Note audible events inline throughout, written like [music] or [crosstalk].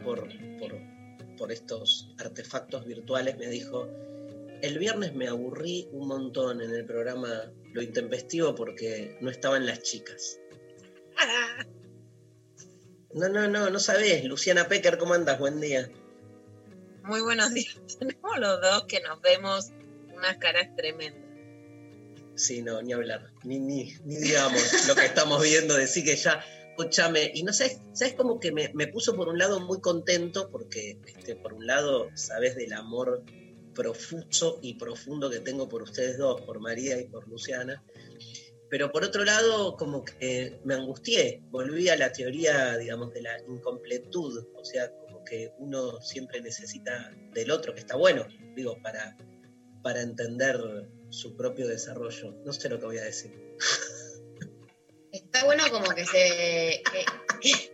por, por estos artefactos virtuales, me dijo, el viernes me aburrí un montón en el programa Lo Intempestivo porque no estaban las chicas. [laughs] No, no, no, no sabés. Luciana Pecker, ¿cómo andas? Buen día. Muy buenos días. [laughs] Tenemos los dos que nos vemos unas caras tremendas. Sí, no, ni hablar. Ni, ni, ni digamos lo que estamos viendo, decir que ya, escúchame, y no sé, ¿sabes como que me, me puso por un lado muy contento? Porque, este, por un lado, sabes del amor profuso y profundo que tengo por ustedes dos, por María y por Luciana. Pero por otro lado, como que me angustié, volví a la teoría, digamos, de la incompletud, o sea, como que uno siempre necesita del otro, que está bueno, digo, para, para entender su propio desarrollo. No sé lo que voy a decir. [laughs] Está bueno como que se, que, que-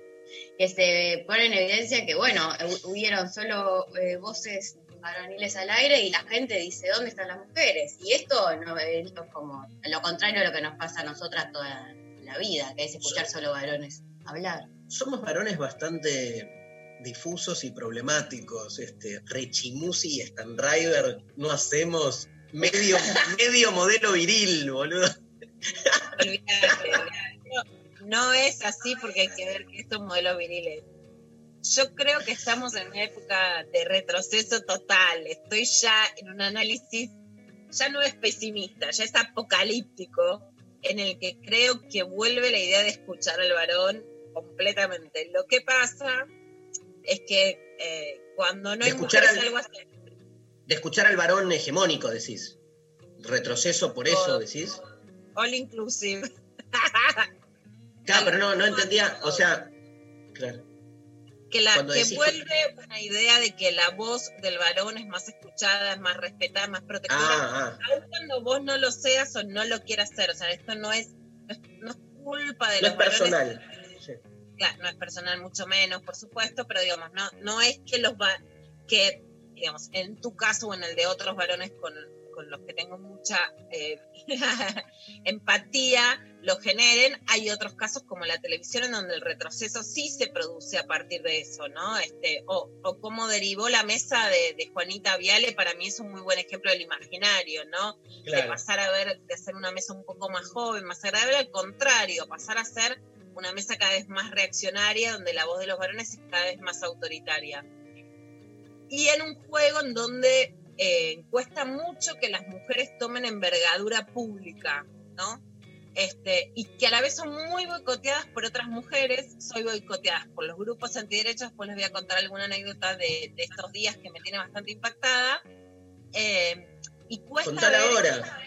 que se pone en evidencia que, bueno, hu- hubieron solo eh, voces varoniles al aire y la gente dice, ¿dónde están las mujeres? Y esto no, es como lo contrario a lo que nos pasa a nosotras toda la vida, que es escuchar solo varones hablar. Somos varones bastante difusos y problemáticos. Este, Rechimusi y Stan Driver no hacemos medio, [laughs] medio modelo viril, boludo. Olvidate, olvidate. No, es así porque hay que ver que estos modelos viriles. Yo creo que estamos en una época de retroceso total. Estoy ya en un análisis, ya no es pesimista, ya es apocalíptico, en el que creo que vuelve la idea de escuchar al varón completamente. Lo que pasa es que eh, cuando no De hay mujeres al- algo así. De escuchar al varón hegemónico, decís. Retroceso por eso, decís. All inclusive. [laughs] Claro, pero no, no entendía, o sea, claro. que, la, que decís- vuelve una idea de que la voz del varón es más escuchada, es más respetada, más protectora, Ah, ah. aun cuando vos no lo seas o no lo quieras ser. O sea, esto no es, no es, no es culpa de No los es personal. Sí. Claro, no es personal, mucho menos, por supuesto, pero digamos, no, no es que los va, que, digamos, en tu caso o en el de otros varones con, con los que tengo mucha eh, [laughs] empatía, lo generen. Hay otros casos como la televisión en donde el retroceso sí se produce a partir de eso, ¿no? Este, o, o cómo derivó la mesa de, de Juanita Viale, para mí es un muy buen ejemplo del imaginario, ¿no? de pasar a ver, de hacer una mesa un poco más joven, más agradable, al contrario, pasar a ser una mesa cada vez más reaccionaria, donde la voz de los varones es cada vez más autoritaria. Y en un juego en donde eh, cuesta mucho que las mujeres tomen envergadura pública, ¿no? Este, y que a la vez son muy boicoteadas por otras mujeres, soy boicoteadas por los grupos antiderechos, pues les voy a contar alguna anécdota de, de estos días que me tiene bastante impactada. Eh, y cuesta Contar ver- ahora.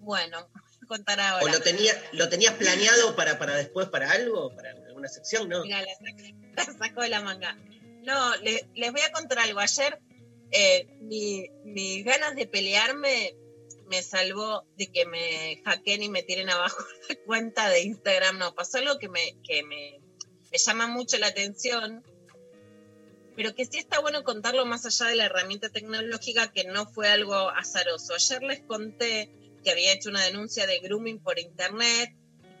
Bueno, [laughs] contar ahora. ¿O lo, tenía, lo tenías planeado para, para después, para algo? ¿Para alguna sección? No. Mira, la saco, [laughs] la saco de la manga. No, le- les voy a contar algo. Ayer, eh, mi- mis ganas de pelearme me salvó de que me hackeen y me tiren abajo [laughs] la cuenta de Instagram. No, pasó algo que me, que me, me llama mucho la atención, pero que sí está bueno contarlo más allá de la herramienta tecnológica, que no fue algo azaroso. Ayer les conté que había hecho una denuncia de grooming por internet,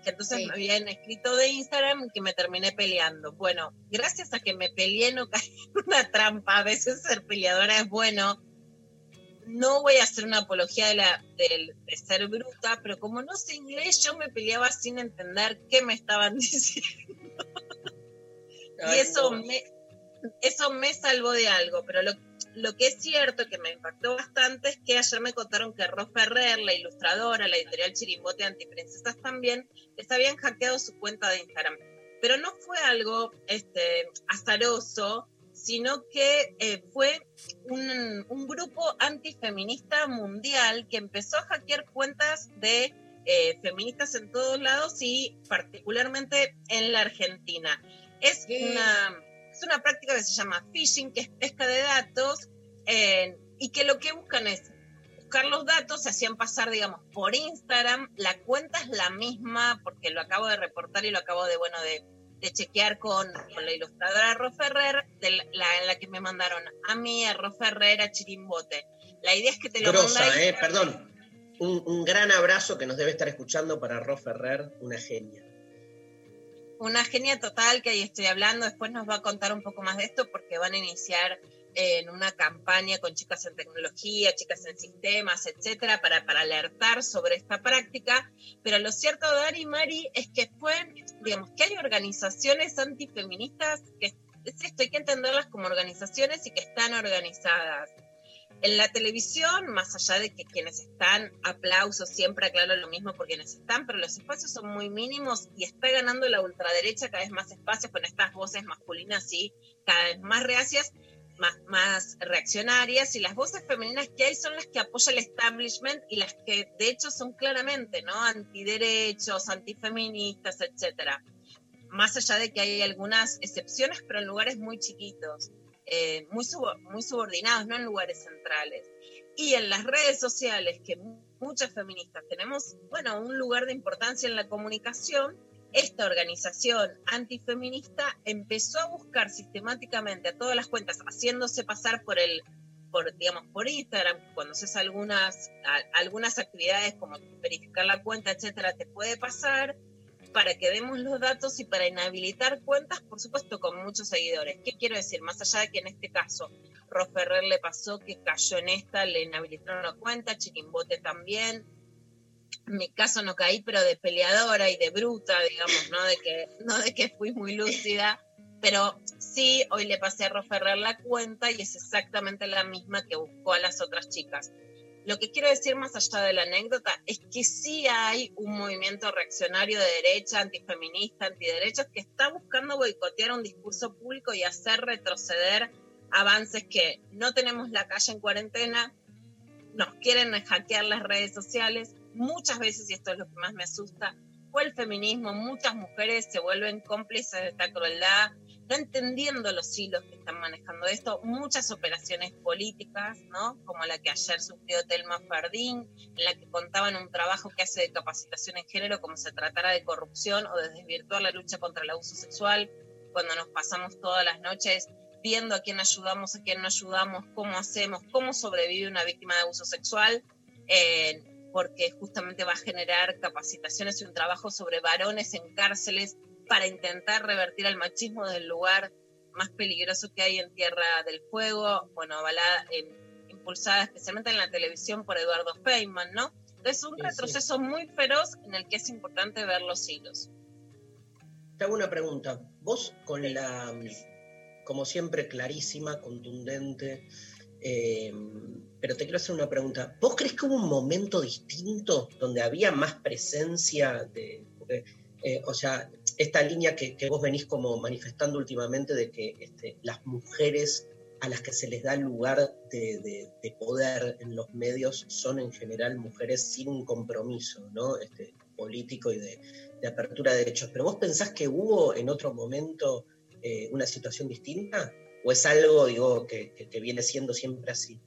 que entonces Sí. me habían escrito de Instagram y que me terminé peleando. Bueno, gracias a que me peleé no [laughs] caí en una trampa, a veces ser peleadora es bueno. No voy a hacer una apología de, la, del- de ser bruta, pero como no sé inglés, yo me peleaba sin entender qué me estaban [laughs] diciendo. y eso no. me, eso me salvó de algo, pero lo, lo que es cierto, que me impactó bastante, es que ayer me contaron que Ros Ferrer, la ilustradora, la editorial Chirimbote Antiprincesas también, les habían hackeado su cuenta de Instagram. Pero no fue algo este, azaroso, sino que eh, fue un, un, grupo antifeminista mundial que empezó a hackear cuentas de eh, feministas en todos lados y particularmente en la Argentina. Es una, es una práctica que se llama phishing, que es pesca de datos, eh, y que lo que buscan es buscar los datos, se hacían pasar, digamos, por Instagram, la cuenta es la misma, porque lo acabo de reportar y lo acabo de, bueno, de, de chequear con, con, la ilustradora Ro Ferrer, de la, en la que me mandaron a mí, a Ro Ferrer, a Chirimbote. La idea es que te lo Grosa, eh, perdón. Un, un, gran abrazo que nos debe estar escuchando para Ro Ferrer, una genia. Una genia total que ahí estoy hablando. Después nos va a contar un poco más de esto porque van a iniciar en una campaña con chicas en tecnología, chicas en sistemas, etcétera, para, para alertar sobre esta práctica. Pero lo cierto, Dari y Mari, es que fue, digamos, que hay organizaciones antifeministas que es esto, hay que entenderlas como organizaciones y que están organizadas. En la televisión, más allá de que quienes están, aplausos, siempre aclaro lo mismo por quienes están, pero los espacios son muy mínimos y está ganando la ultraderecha cada vez más espacios con estas voces masculinas y cada vez más reacias más, más, reaccionarias y las voces femeninas que hay son las que apoya el establishment y las que de hecho son claramente no antiderechos, antifeministas, etcétera. Más allá de que hay algunas excepciones, pero en lugares muy chiquitos, eh, muy, sub, muy subordinados, no en lugares centrales. Y en las redes sociales, que muchas feministas tenemos, bueno, un lugar de importancia en la comunicación, esta organización antifeminista empezó a buscar sistemáticamente a todas las cuentas, haciéndose pasar por el, por, digamos, por Instagram, cuando haces algunas, a, algunas actividades como verificar la cuenta, etcétera, te puede pasar para que demos los datos y para inhabilitar cuentas, por supuesto, con muchos seguidores. ¿Qué quiero decir? Más allá de que en este caso Ros Ferrer le pasó que cayó en esta, le inhabilitaron la cuenta, Chiquimbote también, en mi caso no caí, pero de peleadora y de bruta, digamos, no de que, no de que fui muy lúcida, pero sí, hoy le pasé a Roferrer la cuenta y es exactamente la misma que buscó a las otras chicas. Lo que quiero decir más allá de la anécdota es que sí hay un movimiento reaccionario de derecha, antifeminista, antiderechos, que está buscando boicotear un discurso público y hacer retroceder avances que no tenemos la calle en cuarentena, nos quieren hackear las redes sociales, muchas veces, y esto es lo que más me asusta, fue el feminismo. Muchas mujeres se vuelven cómplices de esta crueldad, no entendiendo los hilos que están manejando esto. Muchas operaciones políticas, ¿no? Como la que ayer sufrió Telma Fardín, en la que contaban un trabajo que hace de capacitación en género como se tratara de corrupción o de desvirtuar la lucha contra el abuso sexual, cuando nos pasamos todas las noches viendo a quién ayudamos, a quién no ayudamos, cómo hacemos, cómo sobrevive una víctima de abuso sexual. Eh, porque justamente va a generar capacitaciones y un trabajo sobre varones en cárceles para intentar revertir el machismo del lugar más peligroso que hay en Tierra del Fuego, bueno, avalada, eh, impulsada especialmente en la televisión por Eduardo Feynman, ¿no? Entonces, un sí, retroceso sí. muy feroz en el que es importante ver los hilos. Te hago una pregunta. Vos, con la, como siempre, clarísima, contundente, eh, pero te quiero hacer una pregunta. ¿Vos crees que hubo un momento distinto donde había más presencia de... Eh, o sea, esta línea que, vos venís como manifestando últimamente de que este, las mujeres a las que se les da lugar de, de, de, poder en los medios son en general mujeres sin compromiso ¿no? este, político y de, apertura de derechos. ¿Pero vos pensás que hubo en otro momento eh, una situación distinta? ¿O es algo, digo, que, que, que viene siendo siempre así?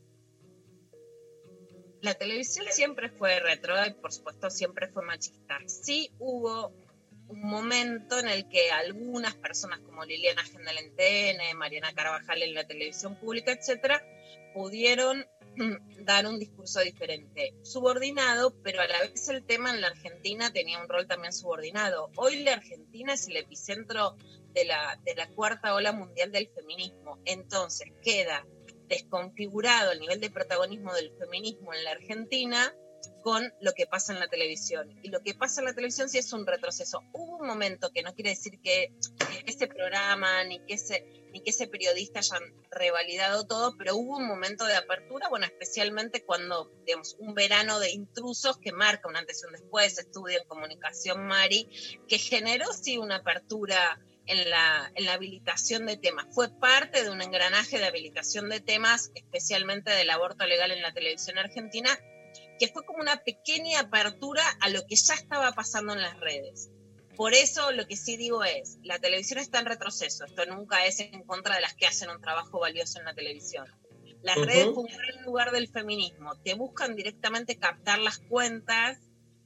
La televisión siempre fue retro y por supuesto siempre fue machista. Sí hubo un momento en el que algunas personas como Liliana Gendel en TN, Mariana Carvajal en la televisión pública, etcétera, pudieron [clears throat] dar un discurso diferente, subordinado, pero a la vez el tema en la Argentina tenía un rol también subordinado. Hoy la Argentina es el epicentro de la, de la cuarta ola mundial del feminismo, entonces queda desconfigurado el nivel de protagonismo del feminismo en la Argentina con lo que pasa en la televisión. Y lo que pasa en la televisión sí es un retroceso. Hubo un momento que no quiere decir que ese programa ni que ese ni que ese periodista hayan revalidado todo, pero hubo un momento de apertura, bueno, especialmente cuando, digamos, un verano de intrusos que marca un antes y un después, estudio en comunicación Mari, que generó sí una apertura en la, en la habilitación de temas. Fue parte de un engranaje de habilitación de temas, especialmente del aborto legal en la televisión argentina, que fue como una pequeña apertura a lo que ya estaba pasando en las redes. Por eso lo que sí digo es, la televisión está en retroceso, esto nunca es en contra de las que hacen un trabajo valioso en la televisión. Las redes fue un gran lugar del feminismo, te buscan directamente captar las cuentas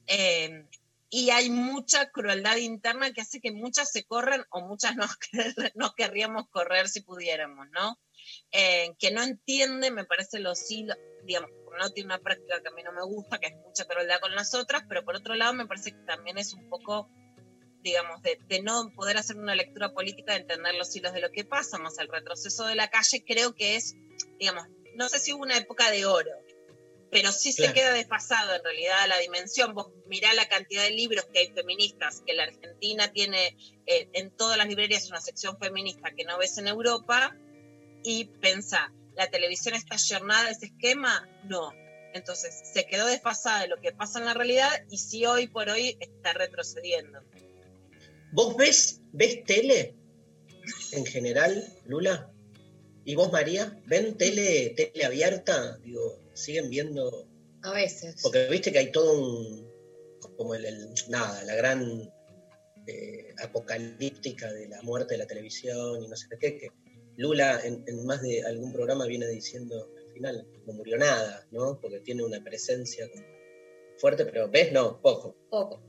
eh, y hay mucha crueldad interna que hace que muchas se corran o muchas no, [laughs] no querríamos correr si pudiéramos, ¿no? Eh, que no entiende, me parece, los hilos, digamos, no tiene una práctica que a mí no me gusta, que es mucha crueldad con las otras, pero por otro lado me parece que también es un poco digamos, de, no poder hacer una lectura política, de entender los hilos de lo que pasa, más el retroceso de la calle, creo que es, digamos, no sé si hubo una época de oro, pero sí se queda desfasado en realidad la dimensión. Vos mirá la cantidad de libros que hay feministas, que la Argentina tiene eh, en todas las librerías una sección feminista que no ves en Europa, y pensá, ¿la televisión está ayornada a ese esquema? No. Entonces, se quedó desfasada de lo que pasa en la realidad y sí hoy por hoy está retrocediendo. ¿Vos ves, ves tele en general, Lula? ¿Y vos, María? ¿Ven tele, tele abierta? Digo, ¿siguen viendo? A veces. Porque viste que hay todo un. como el. nada, la gran. Eh, apocalíptica de la muerte de la televisión y no sé qué, que Lula en, en, más de algún programa viene diciendo al final no murió nada, ¿no? Porque tiene una presencia fuerte, pero ves, no, poco. Poco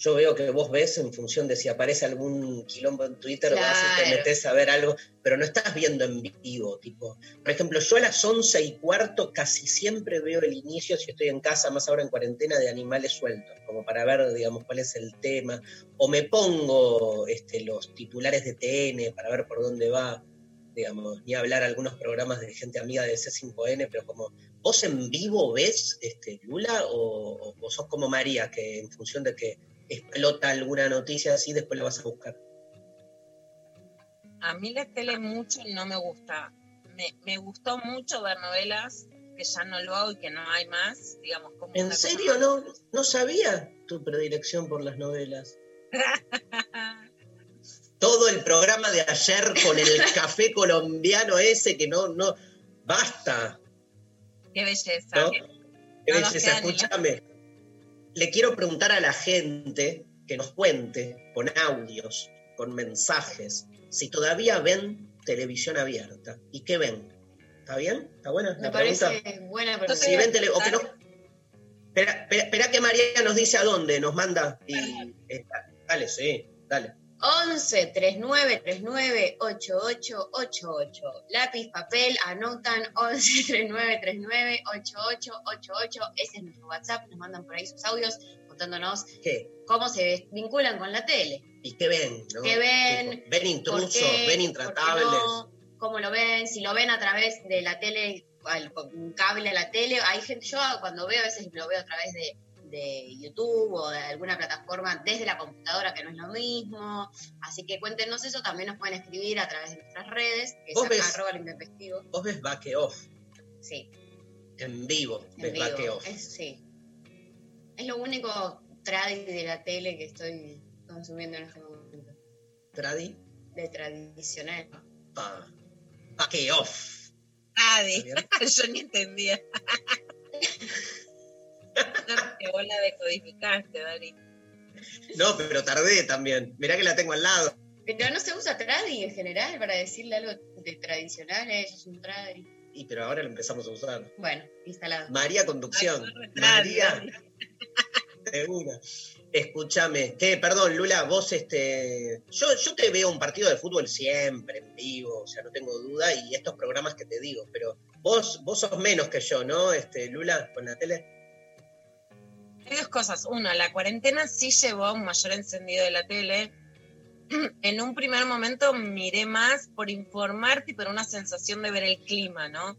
yo veo que vos ves en función de si aparece algún quilombo en Twitter, vas y te metes a ver algo, pero no estás viendo en vivo, tipo. Por ejemplo, yo a las once y cuarto casi siempre veo el inicio, si estoy en casa, más ahora en cuarentena, de animales sueltos, como para ver, digamos, cuál es el tema. O me pongo este, los titulares de TN para ver por dónde va, digamos, ni hablar algunos programas de gente amiga de C5N, pero como, ¿vos en vivo ves este, Lula o, o sos como María, que en función de que explota alguna noticia así, después la vas a buscar. A mí la tele mucho no me gusta. Me, gustó mucho ver novelas, que ya no lo hago y que no hay más, digamos. Como ¿En serio? No, no sabía tu predilección por las novelas. [laughs] Todo el programa de ayer con el [laughs] café colombiano ese que no, no, basta. Qué belleza. Qué belleza, escúchame le quiero preguntar a la gente que nos cuente con audios, con mensajes, si todavía ven televisión abierta y qué ven. ¿Está bien? ¿Está buena? Me parece buena pregunta. Si ven tele o que no. Espera, que María nos dice a dónde, nos manda. Y, dale, sí, dale. 11 39 39 8888. Lápiz, papel, anotan 11 39 39 8888. Ese es nuestro WhatsApp. Nos mandan por ahí sus audios contándonos ¿Qué? cómo se vinculan con la tele. ¿Y qué ven? ¿no? ¿Qué ven? ¿Ven intrusos? ¿Ven intratables? ¿Cómo lo ven? Si lo ven a través de la tele, un cable a la tele. Hay gente, yo cuando veo, a veces lo veo a través de de YouTube o de alguna plataforma desde la computadora, que no es lo mismo. Así que cuéntenos eso, también nos pueden escribir a través de nuestras redes, que es ves, arroba intempestivo. Vos ves back off. Sí. En vivo, ves back off. Es, sí. Es lo único tradi de la tele que estoy consumiendo en este momento. ¿Tradi? De tradicional. Ah, back off. Tradi. [laughs] Yo ni entendía. [laughs] que vos la decodificaste, Dari. No, pero tardé también. Mirá que la tengo al lado. Pero no se usa tradi en general para decirle algo de tradicional, es un tradi. Y pero ahora lo empezamos a usar. Bueno, instalado. María Conducción. María. Segura. Escúchame, que perdón, Lula, vos este. Yo, yo te veo un partido de fútbol siempre en vivo, o sea, no tengo duda, y estos programas que te digo, pero vos, vos sos menos que yo, ¿no? Este, Lula, con la tele. Hay dos cosas. Una, la cuarentena sí llevó a un mayor encendido de la tele. [clears throat] En un primer momento miré más por informarte y por una sensación de ver el clima, ¿no?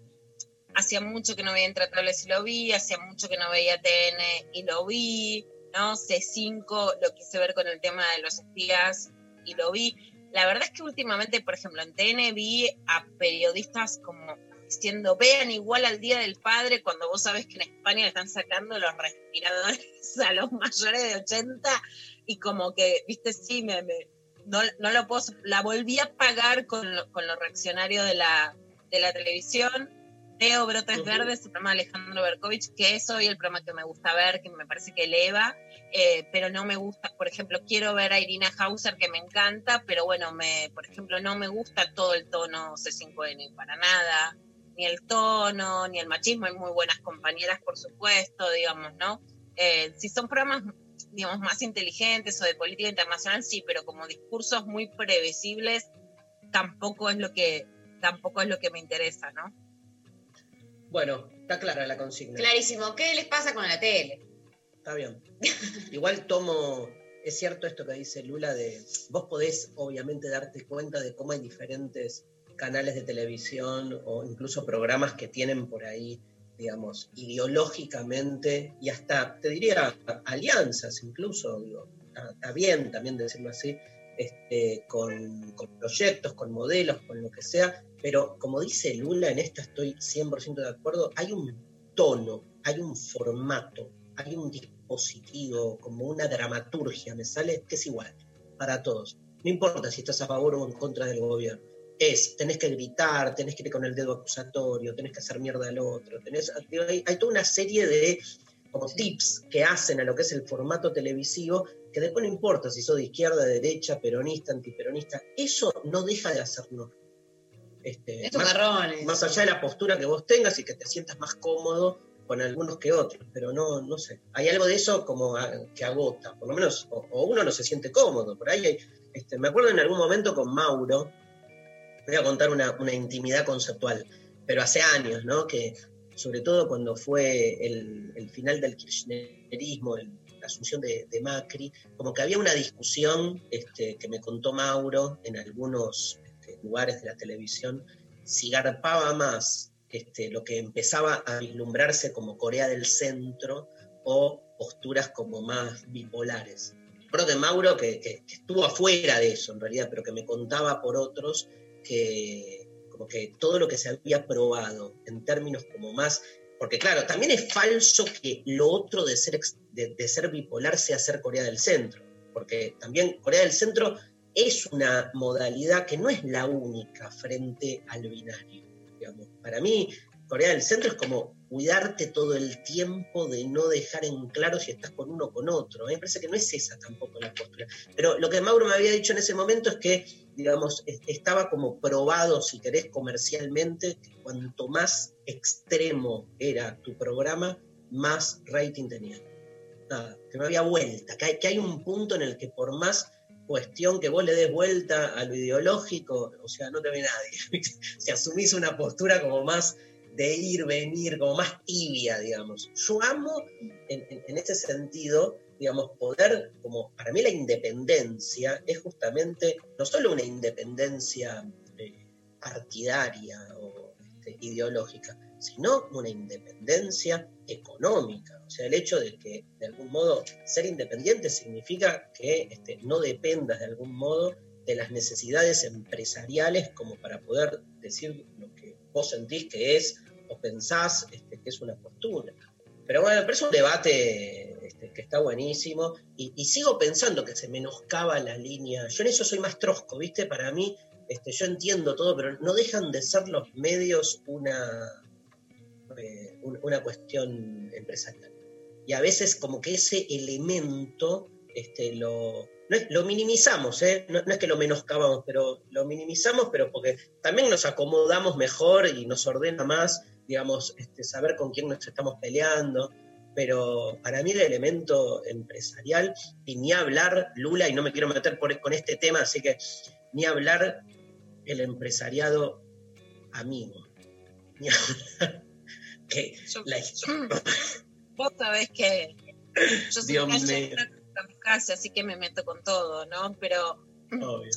Hacía mucho que no veía Intratables y lo vi, hacía mucho que no veía TN y lo vi, ¿no? C5 lo quise ver con el tema de los espías y lo vi. la verdad es que últimamente, por ejemplo, en TN vi a periodistas como diciendo, vean igual al Día del Padre cuando vos sabes que en España le están sacando los respiradores a los mayores de 80 y como que, viste, sí, me, me- no, no lo puedo, la volví a pagar con, lo- con los reaccionarios de la, de la televisión. Veo Brotes. Verdes, el programa de Alejandro Berkovich, que es hoy el programa que me gusta ver, que me parece que eleva, eh, pero no me gusta, por ejemplo, quiero ver a Irina Hauser, que me encanta, pero bueno, me, por ejemplo, no me gusta todo el tono C5N, para nada, ni el tono, ni el machismo, hay muy buenas compañeras, por supuesto, digamos, ¿no? Eh, si son programas, digamos, más inteligentes o de política internacional, sí, pero como discursos muy previsibles, tampoco es lo que, tampoco es lo que me interesa, ¿no? Bueno, está clara la consigna. Clarísimo. ¿Qué les pasa con la tele? Está bien. Igual tomo, es cierto esto que dice Lula de, vos podés obviamente darte cuenta de cómo hay diferentes canales de televisión o incluso programas que tienen por ahí, digamos, ideológicamente y hasta, te diría, alianzas incluso, digo, está, bien también decirlo así, este, con, con proyectos, con modelos, con lo que sea, pero como dice Lula, en esta estoy 100% de acuerdo, hay un tono, hay un formato, hay un dispositivo, como una dramaturgia, me sale, que es igual para todos. No importa si estás a favor o en contra del gobierno. Es, tenés que gritar, tenés que ir con el dedo acusatorio, tenés que hacer mierda al otro. Tenés, hay, hay toda una serie de como tips que hacen a lo que es el formato televisivo, que después no importa si sos de izquierda, de derecha, peronista, antiperonista, eso no deja de hacernos. Este, Estos más- allá de la postura que vos tengas y que te sientas más cómodo con algunos que otros, pero no, no sé. Hay algo de eso como a- que agota, por lo menos, o, o uno no se siente cómodo. Por ahí hay, este, me acuerdo en algún momento con Mauro, voy a contar una, una intimidad conceptual, pero hace años, ¿no? Que sobre todo cuando fue el, el final del kirchnerismo, el- la asunción de, de Macri, como que había una discusión este, que me contó Mauro en algunos este, lugares de la televisión, si garpaba más este, lo que empezaba a vislumbrarse como Corea del Centro o posturas como más bipolares. Creo que Mauro, que, que- que estuvo afuera de eso en realidad, pero que me contaba por otros que como que todo lo que se había probado en términos como más, porque claro, también es falso que lo otro de ser, de, ser bipolar sea ser Corea del Centro, porque también Corea del Centro es una modalidad que no es la única frente al binario. digamos. Para mí, Corea del Centro es como cuidarte todo el tiempo de no dejar en claro si estás con uno o con otro. Me parece que no es esa tampoco la postura. Pero lo que Mauro me había dicho en ese momento es que, digamos, es- estaba como probado, si querés, comercialmente, que cuanto más extremo era tu programa, más rating tenía. Nada, que no había vuelta, que hay, que hay un punto en el que por más cuestión que vos le des vuelta a lo ideológico, o sea, no te ve nadie. [laughs] si asumís una postura como más de ir, venir, como más tibia, digamos. Yo amo en ese sentido, digamos, poder, como para mí la independencia es justamente no solo una independencia eh, partidaria o este, ideológica, sino una independencia económica. O sea, el hecho de que de algún modo ser independiente significa que este, no dependas de algún modo de las necesidades empresariales como para poder decir lo que vos sentís que es o pensás este, que es una postura. Pero bueno, pero es un debate este, que está buenísimo y, sigo pensando que se menoscaba la línea. Yo en eso soy más trosco, ¿viste? Para mí, este, yo entiendo todo, pero no dejan de ser los medios una, eh, un- una cuestión empresarial. Y a veces como que ese elemento este, lo, no es- lo minimizamos, ¿eh? no, no es que lo menoscabamos, pero lo minimizamos, pero porque también nos acomodamos mejor y nos ordena más, digamos, este, saber con quién nos estamos peleando. Pero para mí el elemento empresarial, y ni hablar, Lula, y no me quiero meter por- con este tema, así que ni hablar el empresariado amigo. Ni [laughs] hablar que Yo- la [laughs] Vos sabés que yo soy Dios calle, mío. kamikaze, así que me meto con todo, ¿no? Pero obvio.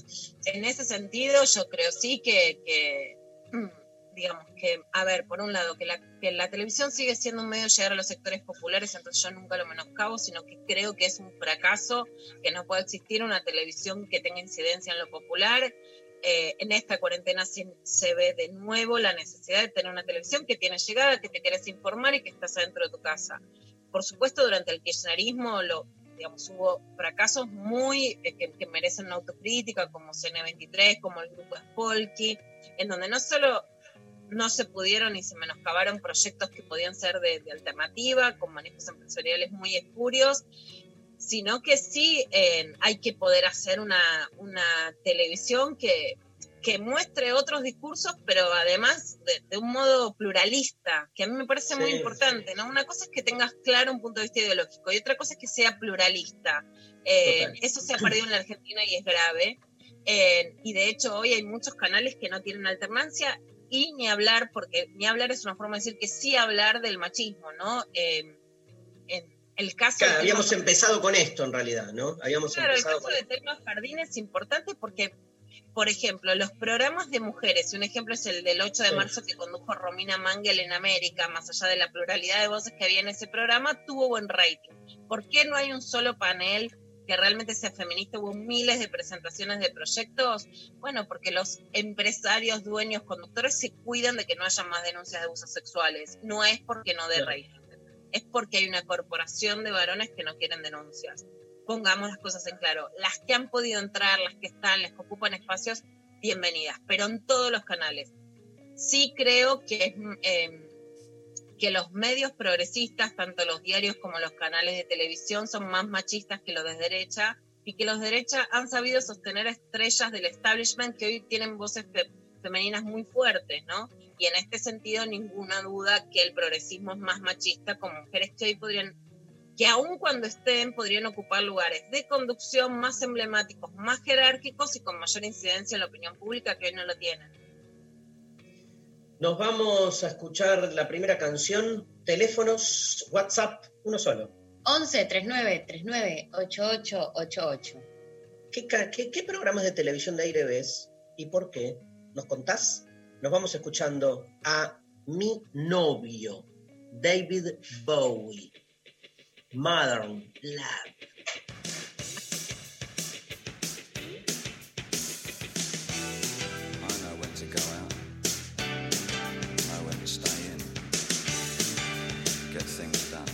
en ese sentido yo creo sí que, que, mm, digamos que, a ver, por un lado, que la, que la televisión sigue siendo un medio de llegar a los sectores populares, entonces yo nunca lo menoscabo, sino que creo que es un fracaso que no puede existir una televisión que tenga incidencia en lo popular. Eh, en esta cuarentena se, se, ve de nuevo la necesidad de tener una televisión que tiene llegada, que te quieres informar y que estás adentro de tu casa. Por supuesto, durante el kirchnerismo lo, digamos, hubo fracasos muy eh, que, que, merecen una autocrítica, como CN23, como el grupo Spolky, en donde no solo no se pudieron y se menoscabaron proyectos que podían ser de, de alternativa, con manejos empresariales muy espurios, sino que sí eh, hay que poder hacer una, una televisión que, que, muestre otros discursos, pero además de, de, un modo pluralista, que a mí me parece sí, muy importante, ¿no? Una cosa es que tengas claro un punto de vista ideológico y otra cosa es que sea pluralista. Eh, eso se ha perdido en la Argentina y es grave. Eh, y de hecho hoy hay muchos canales que no tienen alternancia y ni hablar, porque ni hablar es una forma de decir que sí hablar del machismo, ¿no? Eh, en el caso claro, habíamos empezado con esto en realidad, ¿no? Habíamos claro, empezado el caso de Telma Jardín es importante porque, por ejemplo, los programas de mujeres, un ejemplo es el del 8 de sí. marzo que condujo Romina Mangel en América, más allá de la pluralidad de voces que había en ese programa, tuvo buen rating. ¿Por qué no hay un solo panel que realmente sea feminista, hubo miles de presentaciones de proyectos, bueno, porque los empresarios, dueños, conductores se cuidan de que no haya más denuncias de abusos sexuales. No es porque no dé rating, es porque hay una corporación de varones que no quieren denuncias. Pongamos las cosas en claro. Las que han podido entrar, las que están, las que ocupan espacios, bienvenidas, pero en todos los canales. Sí creo que es... Eh, que los medios progresistas, tanto los diarios como los canales de televisión, son más machistas que los de derecha y que los de derecha han sabido sostener estrellas del establishment que hoy tienen voces fe femeninas muy fuertes, ¿no? Y en este sentido, ninguna duda que el progresismo es más machista con mujeres que hoy podrían, que aun cuando estén, podrían ocupar lugares de conducción más emblemáticos, más jerárquicos y con mayor incidencia en la opinión pública que hoy no lo tienen. Nos vamos a escuchar la primera canción, teléfonos, WhatsApp, uno solo. 11 39 39 8888. ¿Qué, qué, qué programas de televisión de aire ves y por qué? ¿Nos contás? Nos vamos escuchando a mi novio, David Bowie, Modern Love. stay in, get things done.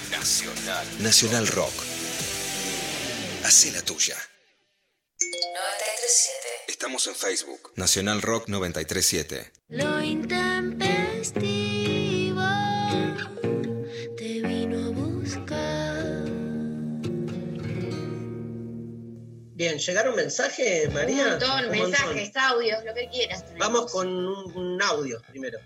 Nacional. Nacional Rock. Hacé la tuya. 937. Estamos en Facebook. Nacional Rock 937. Lo intempestivo te vino a buscar. Bien, ¿llegaron mensajes, María? Un montón, Un montón. mensajes, audios, lo que quieras. tenemos. Vamos con un, un audio primero.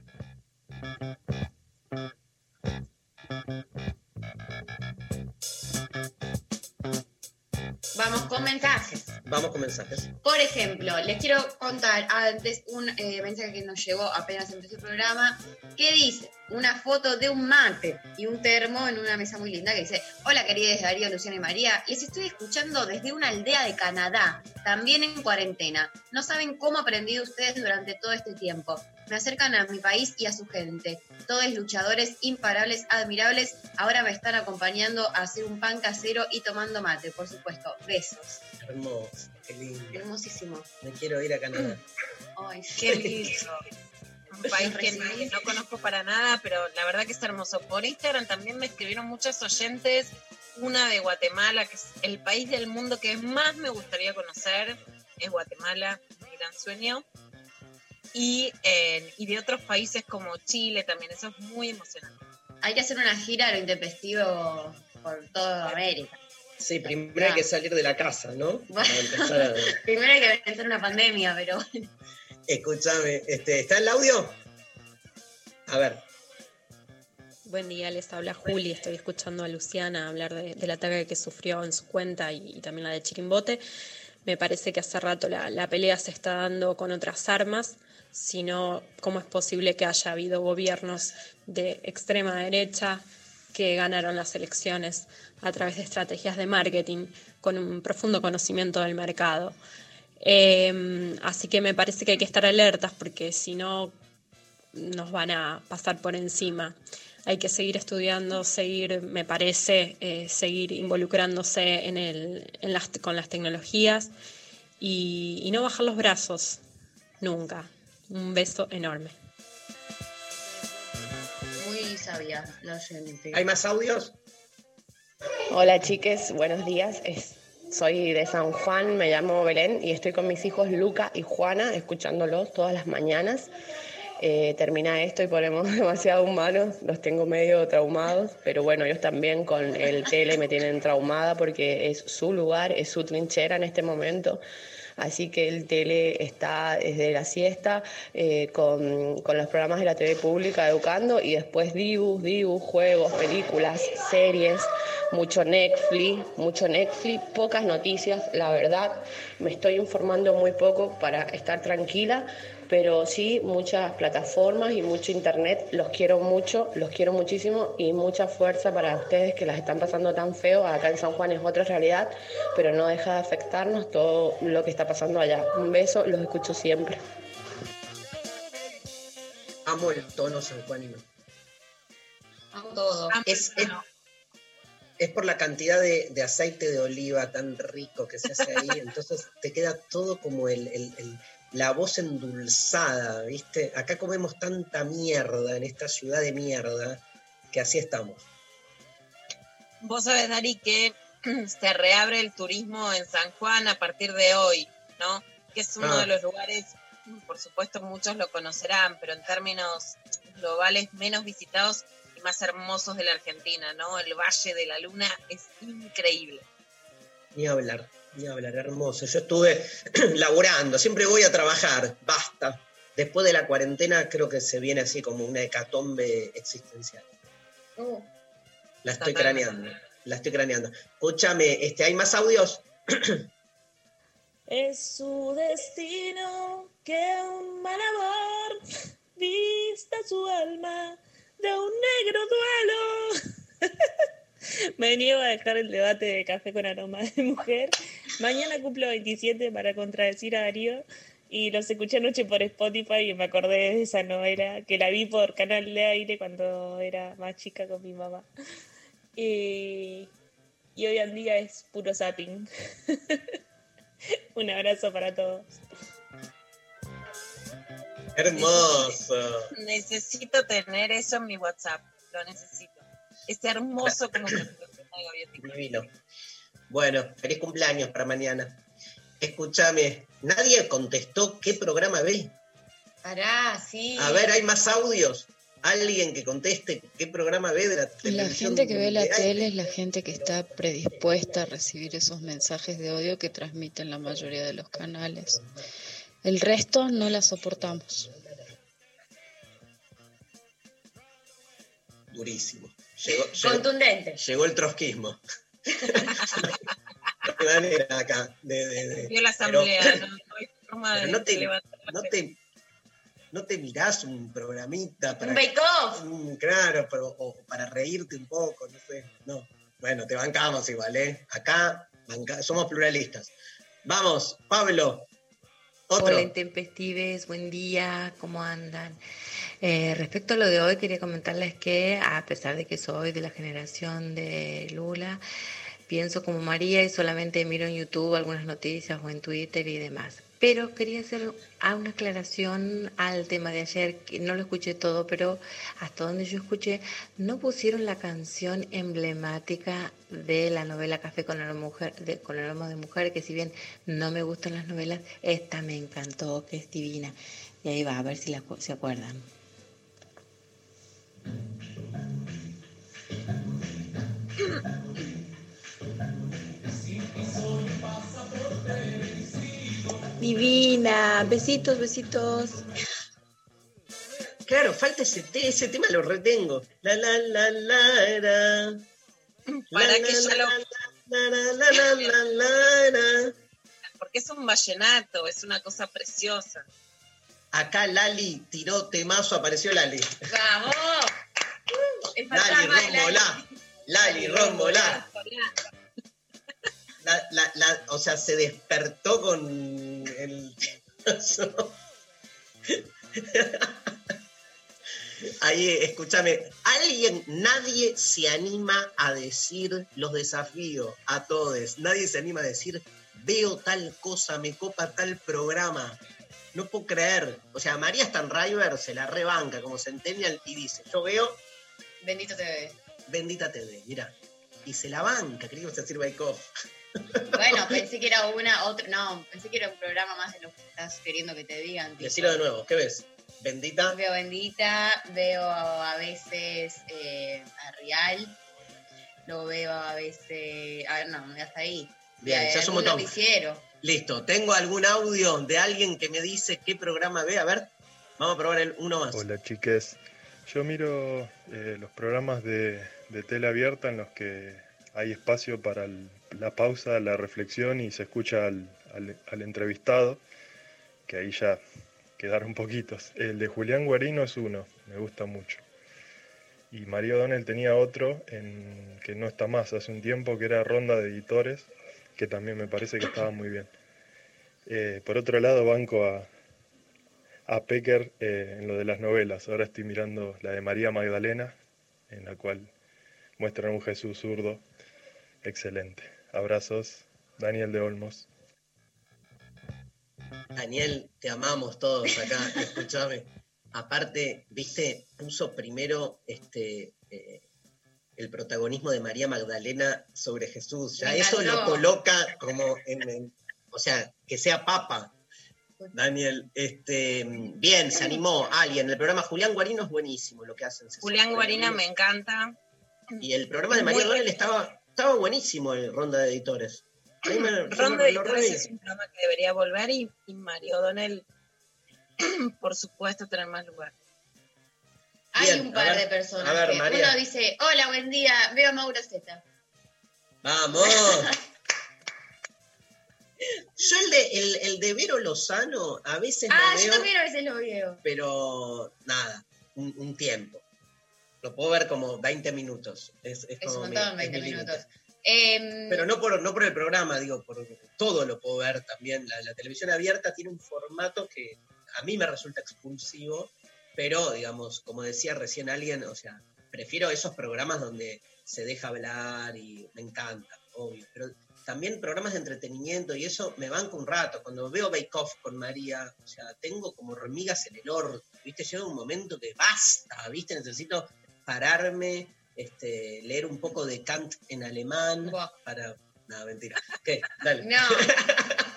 Vamos con mensajes. Vamos con mensajes. Por ejemplo, les quiero contar antes un eh, mensaje que nos llegó apenas empezó el programa, que dice una foto de un mate y un termo en una mesa muy linda que dice, hola queridos Darío, Luciana y María, les estoy escuchando desde una aldea de Canadá, también en cuarentena. No saben cómo aprendí de ustedes durante todo este tiempo. Me acercan a mi país y a su gente. Todos luchadores imparables, admirables, ahora me están acompañando a hacer un pan casero y tomando mate, por supuesto. Besos. Hermoso, qué lindo. Hermosísimo. Me quiero ir a Canadá. [clears throat] Ay, Qué lindo. Un país que, no- que no conozco para nada, pero la verdad que es hermoso. Por Instagram también me escribieron muchas oyentes, una de Guatemala, que es el país del mundo que más me gustaría conocer, es Guatemala, mi gran sueño. Y, eh, y de otros países como Chile también, eso es muy emocionante. Hay que hacer una gira a lo intempestivo por toda América. Sí, primero hay que salir de la casa, ¿no? [laughs] Para empezar a... Primero hay que vencer una pandemia, pero bueno. Escúchame, este, ¿está el audio? A ver, Buen día, les habla Juli. Estoy escuchando a Luciana hablar de- del ataque que sufrió en su cuenta y, y también la de Chiquimbote. Me parece que hace rato la, la pelea se está dando con otras armas, sino cómo es posible que haya habido gobiernos de extrema derecha que ganaron las elecciones a través de estrategias de marketing con un profundo conocimiento del mercado. Eh, así que me parece que hay que estar alertas porque si no nos van a pasar por encima. Hay que seguir estudiando, seguir, me parece, eh, seguir involucrándose con las tecnologías y no bajar los brazos, nunca. Un beso enorme. Muy sabia la oyente. ¿hay más audios? Hola chiques, buenos días. Es- soy de San Juan, me llamo Belén y estoy con mis hijos Luca y Juana escuchándolos todas las mañanas. Eh, termina esto y ponemos [laughs] demasiado humanos, los tengo medio traumados, pero bueno, ellos también con el tele me tienen traumada porque es su lugar, es su trinchera en este momento. Así que el tele está desde la siesta eh, con, con los programas de la TV pública educando y después dibus, dibus, juegos, películas, series, mucho Netflix, mucho Netflix, pocas noticias, la verdad. Me estoy informando muy poco para estar tranquila, pero sí muchas plataformas y mucho internet. Los quiero mucho, los quiero muchísimo y mucha fuerza para ustedes que las están pasando tan feo. Acá en San Juan es otra realidad, pero no deja de afectarnos todo lo que está pasando allá. Un beso, los escucho siempre. Amo el tono sanjuanino. Hago todo. Es, es, es por la cantidad de, de aceite de oliva tan rico que se hace ahí, [laughs] entonces te queda todo como el, el- el- la voz endulzada, ¿viste? Acá comemos tanta mierda en esta ciudad de mierda que así estamos. Vos sabés, Dari, que [clears throat] se reabre el turismo en San Juan a partir de hoy, ¿no? Que es uno Ah. de los lugares, por supuesto muchos lo conocerán, pero en términos globales menos visitados y más hermosos de la Argentina, ¿no? El Valle de la Luna es increíble. Ni hablar, ni hablar, hermoso. Yo estuve [clears throat] laburando, siempre voy a trabajar, basta. Después de la cuarentena creo que se viene así como una hecatombe existencial. Uh, La estoy craneando, la estoy craneando. Escúchame, este, ¿hay más audios? [clears throat] Es su destino que un mal amor [laughs] vista su alma de un negro duelo. [laughs] Me niego a dejar el debate de café con aroma de mujer. Mañana cumplo 27 para contradecir a Darío y los escuché anoche por Spotify y me acordé de esa novela que la vi por Canal de Aire cuando era más chica con mi mamá. Y, y hoy en día es puro zapping. [laughs] Un abrazo para todos. Hermoso. Necesito tener eso en mi WhatsApp. Lo necesito. Es hermoso como que gaviotita. Divino. Bueno, feliz cumpleaños para mañana. Escúchame, nadie contestó qué programa ve. Pará, sí. A ver, hay más audios. Alguien que conteste qué programa ve de la La televisión. gente que ve la tele es la gente que está predispuesta a recibir esos mensajes de odio que transmiten la mayoría de los canales. El resto no la soportamos. Durísimo. Llegó, llegó, Contundente. llegó el trotskismo. [laughs] Manera acá de, de- de- Vio la pero- asamblea, no, no hay forma pero de no te- levantar no te, no te mirás un programita para Un bake-off. Mm, claro, pero, o para reírte un poco, no sé. No. Bueno, te bancamos igual, ¿eh? Acá banca- somos pluralistas. Vamos, Pablo. Otro. Hola, intempestives, buen día, ¿cómo andan? Eh, respecto a lo de hoy, quería comentarles que a pesar de que soy de la generación de Lula, pienso como María y solamente miro en YouTube algunas noticias o en Twitter y demás. Pero quería hacer una aclaración al tema de ayer, que no lo escuché todo, pero hasta donde yo escuché, no pusieron la canción emblemática de la novela Café con aroma, mujer, de, con aroma de mujer, que si bien no me gustan las novelas, esta me encantó, que es divina. Y ahí va, a ver si la, se acuerdan. Divina, besitos, besitos. Claro, falta ese, te- ese tema, lo retengo. La la la la la. Para La, que la, ya la, lo- la, la. Porque es un vallenato, es una cosa preciosa. Acá Lali tiró temazo, apareció Lali. ¡Vamos! Lali, rombolá. Lali, rombolá. La, la, la, o sea, se despertó con el. Ahí, escúchame, alguien, nadie se anima a decir los desafíos a todos. Nadie se anima a decir, veo tal cosa, me copa tal programa. No puedo creer. O sea, María Stanriver se la rebanca como Centennial y dice, yo veo Bendito TV. Bendita TV, mira. Y se la banca, creí que ibas a decir Bake Off. Bueno, pensé que era una, otra, no, pensé que era un programa más de lo que estás queriendo que te digan. tipo, Decilo de nuevo, ¿qué ves? Bendita. Veo Bendita, veo a veces eh, a Real, lo veo a veces, a ver, no, hasta ahí. Bien, Eh, ya es un algún montón. noticiero. Listo, tengo algún audio de alguien que me dice qué programa ve. A ver, vamos a probar el uno más. Hola chiques, yo miro eh, los programas de, de tele abierta en los que hay espacio para la pausa, la reflexión y se escucha al, al- al entrevistado, que ahí ya quedaron [laughs] poquitos. El de Julián Guarino es uno, me gusta mucho. Y María O'Donnell tenía otro en, que no está más hace un tiempo, que era Ronda de Editores, que también me parece que estaba muy bien. Eh, por otro lado, banco a, a Pecker eh, en lo de las novelas. Ahora estoy mirando la de María Magdalena, en la cual muestran un Jesús zurdo. Excelente. Abrazos, Daniel de Olmos. Daniel, te amamos todos acá, [laughs] escúchame. Aparte, viste, puso primero este eh, el protagonismo de María Magdalena sobre Jesús. Ya Me eso lo coloca como en, en- o sea, que sea papa. Daniel, este, bien, se animó alguien. El programa Julián Guarino es buenísimo lo que hacen. Julián. Guarina me encanta. Y el programa de María. O'Donnell estaba, estaba buenísimo, el Ronda de Editores. Me- yo Ronda me- de Editores reí. es un programa que debería volver y, y Mario O'Donnell, [clears throat] por supuesto, tener más lugar. Hay Bien, un a par ver, de personas. María. Uno dice, hola, buen día, veo a Mauro Zeta. ¡Vamos! [laughs] Yo el de, el, el de Vero Lozano a veces Ah, lo yo veo, también a veces lo veo. pero nada, un, un tiempo. Lo puedo ver como 20 minutos. Es, es Es como un montón, 20 mi límite. minutos. Em, Pero no por, no por el programa, digo, por todo lo puedo ver también. La, la televisión abierta tiene un formato que a mí me resulta expulsivo, pero digamos, como decía recién alguien, o sea, prefiero esos programas donde se deja hablar y me encanta, obvio. Pero también programas de entretenimiento y eso me banca un rato. Cuando veo Bake Off con María, o sea, tengo como hormigas en el orto, ¿viste? Llega un momento que basta, ¿viste? Necesito pararme, este, leer un poco de Kant en alemán para... No, mentira. ¿Qué? Dale. No. [laughs]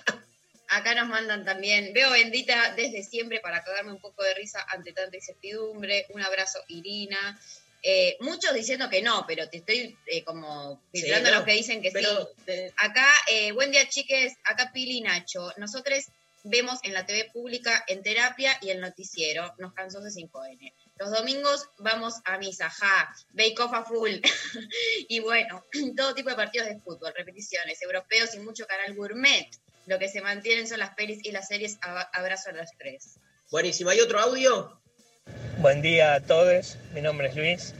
Acá nos mandan también, veo bendita desde siempre para cagarme un poco de risa ante tanta incertidumbre. Un abrazo, Irina. Eh, muchos diciendo que no, pero te estoy eh, como Sí, filtrando no, los que dicen que pero, sí. Acá, eh, buen día, chiques. Acá Pili y Nacho. Nosotros vemos en la TV pública, en terapia y el noticiero. Nos cansó de 5N. Los domingos vamos a misa, ja, bake off a full. [laughs] y bueno, [clears throat] todo tipo de partidos de fútbol, repeticiones, europeos y mucho canal gourmet. Lo que se mantienen son las pelis y las series. Abrazo a las tres. Buenísimo. ¿Hay otro audio? Buen día a todos, mi nombre es Luis.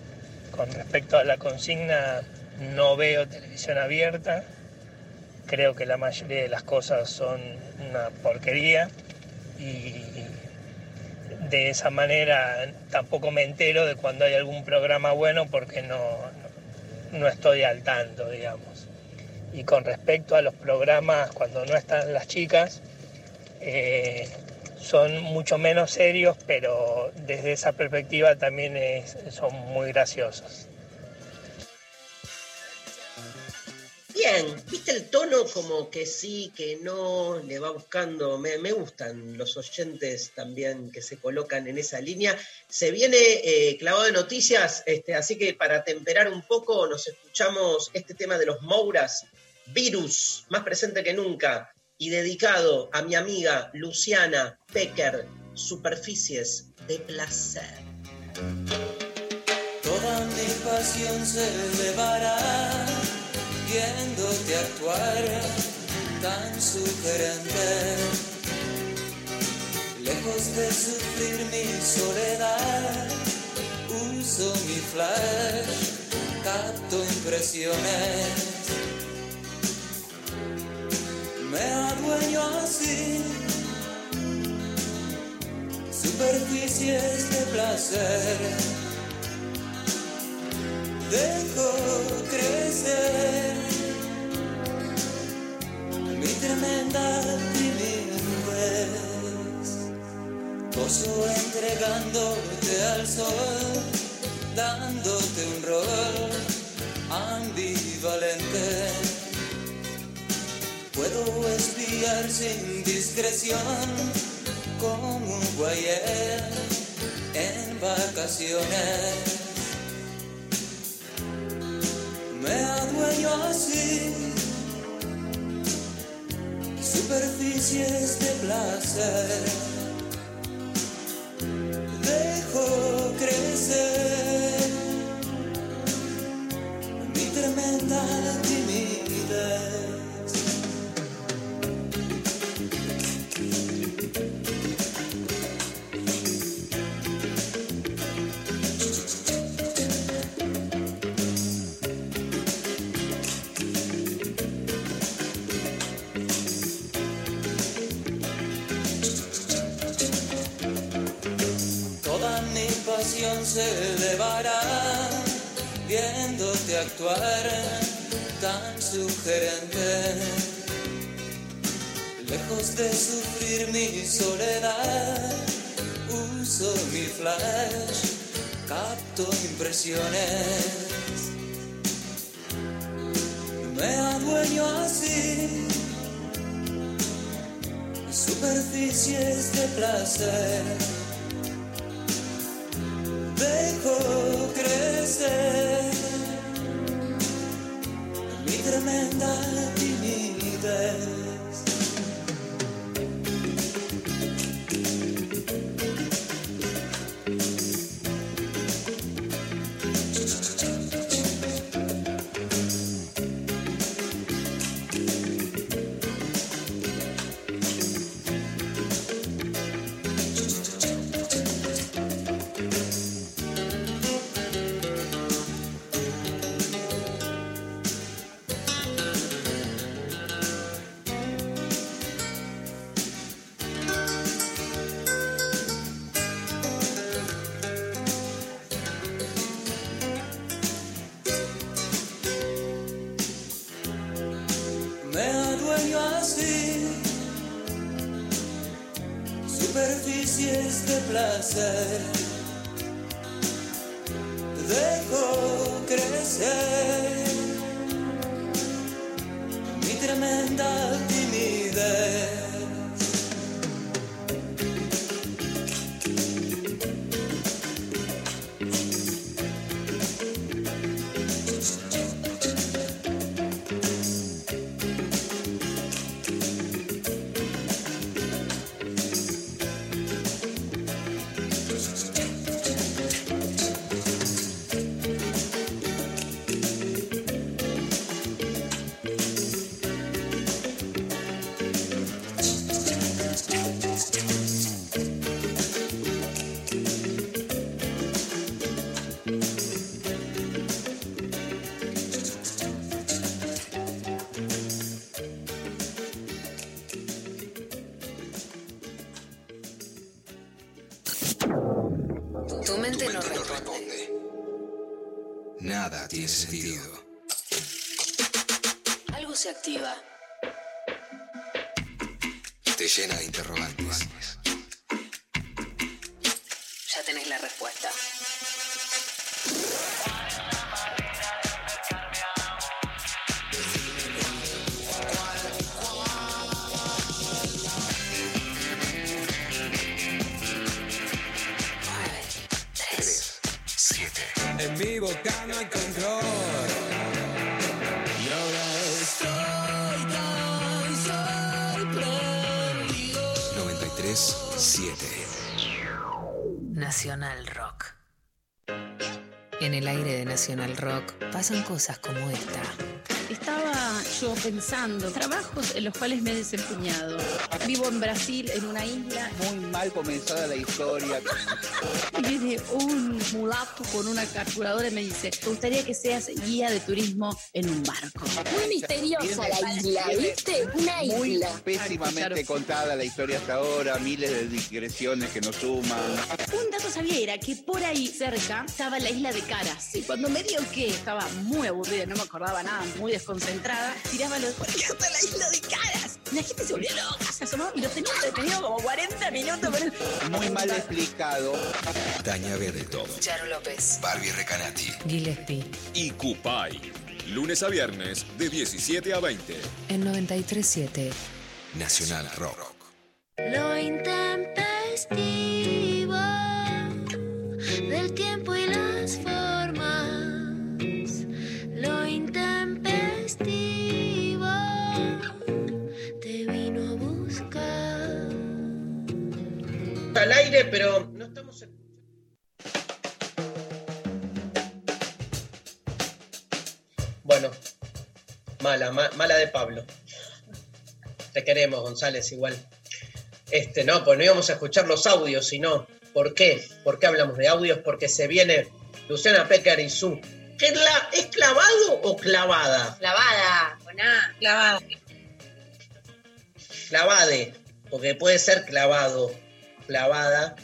Con respecto a la consigna, no veo televisión abierta. Creo que la mayoría de las cosas son una porquería y de esa manera tampoco me entero de cuando hay algún programa bueno porque no, no, estoy al tanto, digamos. Y con respecto a los programas cuando no están las chicas, eh, son mucho menos serios, pero desde esa perspectiva también son muy graciosos. Bien, ¿viste el tono como que sí, que no, le va buscando? Me, me gustan los oyentes también que se colocan en esa línea. Se viene eh, clavado de noticias, este, así que para temperar un poco nos escuchamos este tema de los Mouras, Virus, más presente que nunca, y dedicado a mi amiga Luciana Pecker, Superficies de Placer. Toda mi pasión se viéndote actuar tan sugerente. Lejos de sufrir mi soledad, uso mi flash, capto impresiones. Me adueño así, superficies de placer dejo crecer mi tremenda timidez. Gozo entregándote al sol, dándote un rol ambivalente. Puedo espiar sin discreción como un guayer en vacaciones. Me adueño así. Superficies de placer. Dejo crecer mi tremenda se elevará viéndote actuar tan sugerente. Lejos de sufrir mi soledad, uso mi flash, capto impresiones. Me adueño así, superficies de placer dejo crecer mi tremenda En el aire de Nacional Rock pasan cosas como pensando, trabajos en los cuales me he desempeñado. Vivo en Brasil, en una isla. Muy mal comenzada la historia. Viene un mulato con una calculadora y me dice, ¿te gustaría que seas guía de turismo en un barco? Muy misteriosa la isla, ¿viste? Una Muy isla. pésimamente contada la historia hasta ahora, miles de digresiones que nos suman. Un dato sabía era que por ahí cerca estaba la isla de Caras. Y cuando me dio que estaba muy aburrida, no me acordaba nada, muy desconcentrada, tiraba los... ¿Por qué está la isla de Caras? La gente se volvió loca, se asomó y lo tenía detenido como 40 minutos. con el- Muy mal explicado. Daña Benetton. Charo López. Barbie Recanati. Gillespie. y Cupay. Lunes a viernes de 17 a 20. En 93.7. Nacional Rock. Lo pero no estamos. Bueno, mala, ma- mala de Pablo. Te queremos, González, igual. Este, no, pues no íbamos a escuchar los audios, sino. ¿Por qué? ¿Por qué hablamos de audios? Porque se viene Luciana Pecker y su. ¿Qué es, la- ¿Es clavado o clavada? Clavada, con A. Clavada. Clavade, porque puede ser clavado, clavada.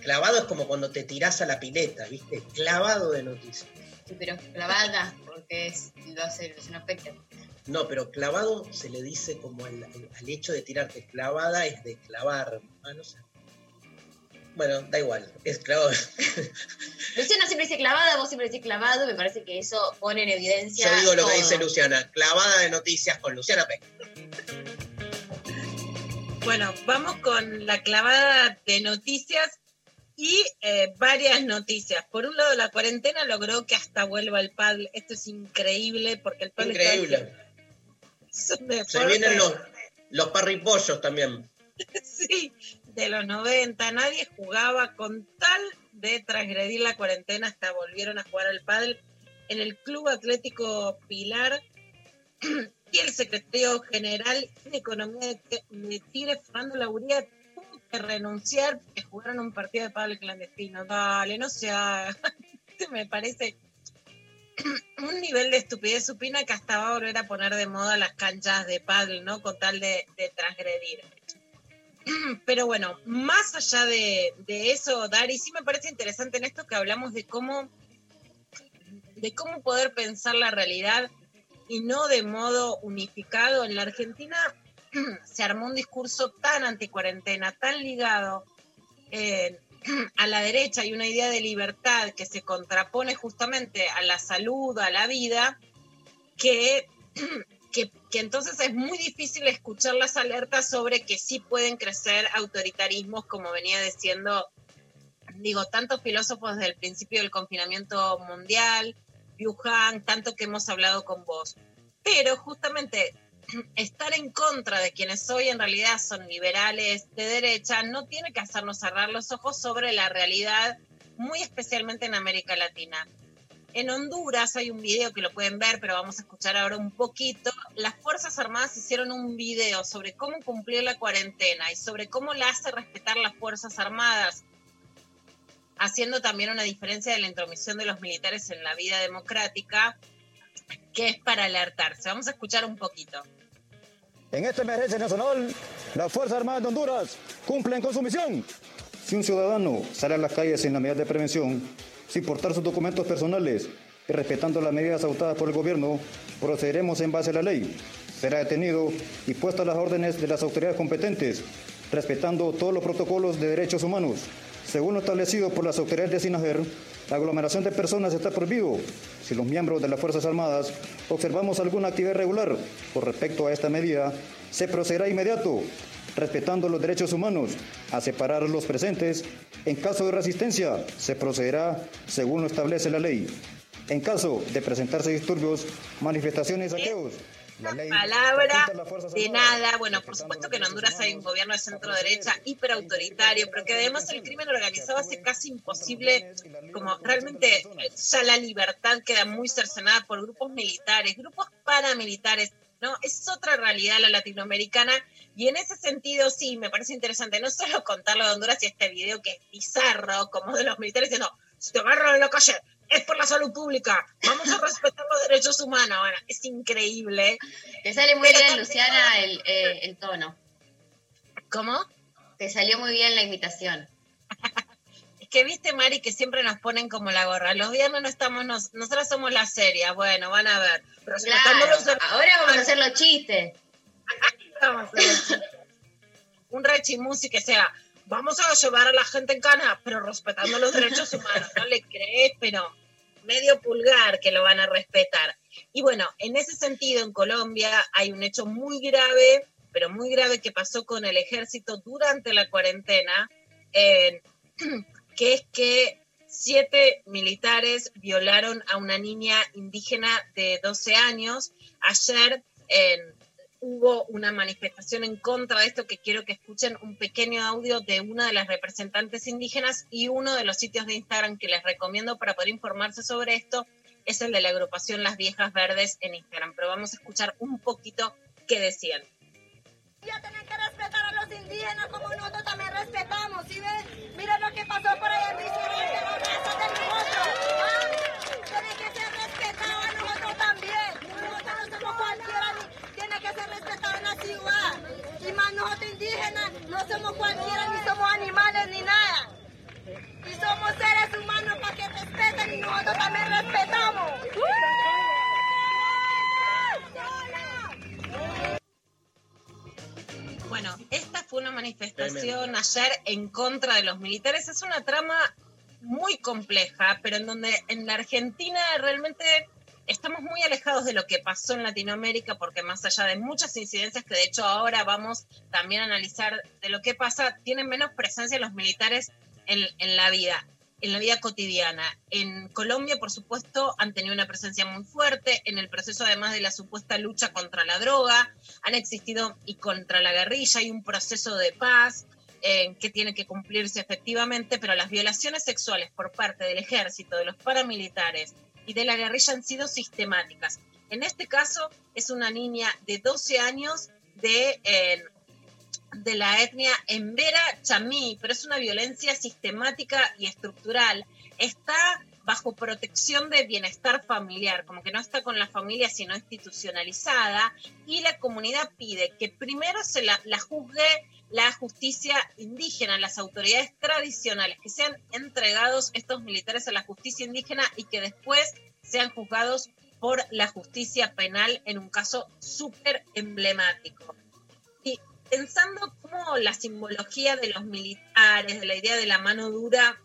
Clavado es como cuando te tirás a la pileta, ¿viste? Clavado de noticias. Sí, pero clavada, porque es, lo hace Luciano Pecker. No, pero clavado se le dice como al, al hecho de tirarte clavada es de clavar. Ah, no sé. Bueno, da igual, es clavado. [laughs] Luciano siempre dice clavada, vos siempre decís clavado, me parece que eso pone en evidencia. Yo digo lo que dice Luciana, clavada de noticias con Luciana Peck. Bueno, vamos con la clavada de noticias y eh, varias noticias. Por un lado, la cuarentena logró que hasta vuelva el paddle. Esto es increíble porque el paddle está- Increíble. es un Se vienen los, los parripollos también. [laughs] sí, de los 90. Nadie jugaba con tal de transgredir la cuarentena hasta volvieron a jugar al pádel en el Club Atlético Pilar [clears throat] y el secretario general de Economía de, Tigre, Fernando Lauría, tuvo que renunciar porque jugaron un partido de pádel clandestino. Dale, no sea, [laughs] me parece [clears throat] un nivel de estupidez supina que hasta va a volver a poner de moda las canchas de pádel, ¿no? Con tal de, de transgredir. [clears throat] Pero bueno, más allá de, de eso, Dari, sí me parece interesante en esto que hablamos de cómo, de cómo poder pensar la realidad y no de modo unificado. En la Argentina [clears throat] se armó un discurso tan anticuarentena, tan ligado eh, [clears throat] a la derecha hay una idea de libertad que se contrapone justamente a la salud, a la vida, que, [clears throat] que, que entonces es muy difícil escuchar las alertas sobre que sí pueden crecer autoritarismos, como venía diciendo, digo, tantos filósofos desde el principio del confinamiento mundial, Wuhan, tanto que hemos hablado con vos. Pero justamente [clears throat] estar en contra de quienes hoy en realidad son liberales de derecha no tiene que hacernos cerrar los ojos sobre la realidad, muy especialmente en América Latina. En Honduras hay un video que lo pueden ver, pero vamos a escuchar ahora un poquito. Las Fuerzas Armadas hicieron un video sobre cómo cumplir la cuarentena y sobre cómo la hace respetar las Fuerzas Armadas, haciendo también una diferencia de la intromisión de los militares en la vida democrática, que es para alertarse. Vamos a escuchar un poquito. En esta emergencia nacional, las Fuerzas Armadas de Honduras cumplen con su misión. Si un ciudadano sale a las calles sin la medida de prevención, sin portar sus documentos personales y respetando las medidas adoptadas por el gobierno, procederemos en base a la ley. Será detenido y puesto a las órdenes de las autoridades competentes, respetando todos los protocolos de derechos humanos. Según lo establecido por las autoridades de Sinajer, la aglomeración de personas está prohibido. Si los miembros de las Fuerzas Armadas observamos alguna actividad irregular con respecto a esta medida, se procederá inmediato, respetando los derechos humanos, a separar a los presentes. En caso de resistencia, se procederá según lo establece la ley. En caso de presentarse disturbios, manifestaciones saqueos, la ley palabra de nada. Bueno, por supuesto que en Honduras hay un gobierno de centro derecha hiperautoritario, pero que además el crimen organizado hace casi imposible, como realmente eh, ya la libertad queda muy cercenada por grupos militares, grupos paramilitares. ¿no? Es otra realidad la latinoamericana y en ese sentido sí, me parece interesante no solo contarlo de Honduras y este video que es bizarro, como de los militares diciendo, si te agarran en la calle, es por la salud pública, vamos a respetar los derechos humanos. Bueno, es increíble. Te sale muy Pero bien, también- Luciana, el, eh, el tono. ¿Cómo? Te salió muy bien la imitación. Es que viste, Mari, que siempre nos ponen como la gorra. Los viernes no estamos, nos, nosotras somos la seria. Bueno, van a ver. Respetando Claro, los derechos ahora vamos a hacer los chistes. Vamos a hacer los chistes. Un rechimusi que sea, vamos a llevar a la gente en cana, pero respetando los derechos humanos. No le crees, pero medio pulgar que lo van a respetar. Y bueno, en ese sentido, en Colombia hay un hecho muy grave, pero muy grave que pasó con el ejército durante la cuarentena, [clears throat] que es que siete militares violaron a una niña indígena de 12 años. Ayer en hubo una manifestación en contra de esto que quiero que escuchen un pequeño audio de una de las representantes indígenas y uno de los sitios de Instagram que les recomiendo para poder informarse sobre esto es el de la agrupación Las Viejas Verdes en Instagram. Pero vamos a escuchar un poquito qué decían. Ya tienen que respetar a los indígenas como nosotros también respetamos, ¿sí ven? Mira lo que pasó por ahí en Michigan, de los restos de nosotros. ¿ah? Tiene que ser respetado a nosotros también. Nosotros no somos cualquiera, ni tiene que ser Y más nosotros indígenas, no somos cualquiera, ni somos animales, ni nada. Y somos seres humanos para que respeten y nosotros también respetamos. Bueno, esta fue una manifestación ayer en contra de los militares. Es una trama muy compleja, pero en donde en la Argentina realmente estamos muy alejados de lo que pasó en Latinoamérica, porque más allá de muchas incidencias que de hecho ahora vamos también a analizar de lo que pasa, tienen menos presencia los militares en, en la vida en la vida cotidiana. En Colombia, por supuesto, han tenido una presencia muy fuerte en el proceso, además de la supuesta lucha contra la droga, han existido y contra la guerrilla, hay un proceso de paz eh, que tiene que cumplirse efectivamente, pero las violaciones sexuales por parte del ejército, de los paramilitares y de la guerrilla han sido sistemáticas. En este caso es una niña de 12 años de... eh, de la etnia Embera Chamí, pero es una violencia sistemática y estructural. Está bajo protección de bienestar familiar, como que no está con la familia, sino institucionalizada, y la comunidad pide que primero se la, la juzgue la justicia indígena, las autoridades tradicionales, que sean entregados estos militares a la justicia indígena y que después sean juzgados por la justicia penal en un caso súper emblemático. Y pensando cómo la simbología de los militares, de la idea de la mano dura,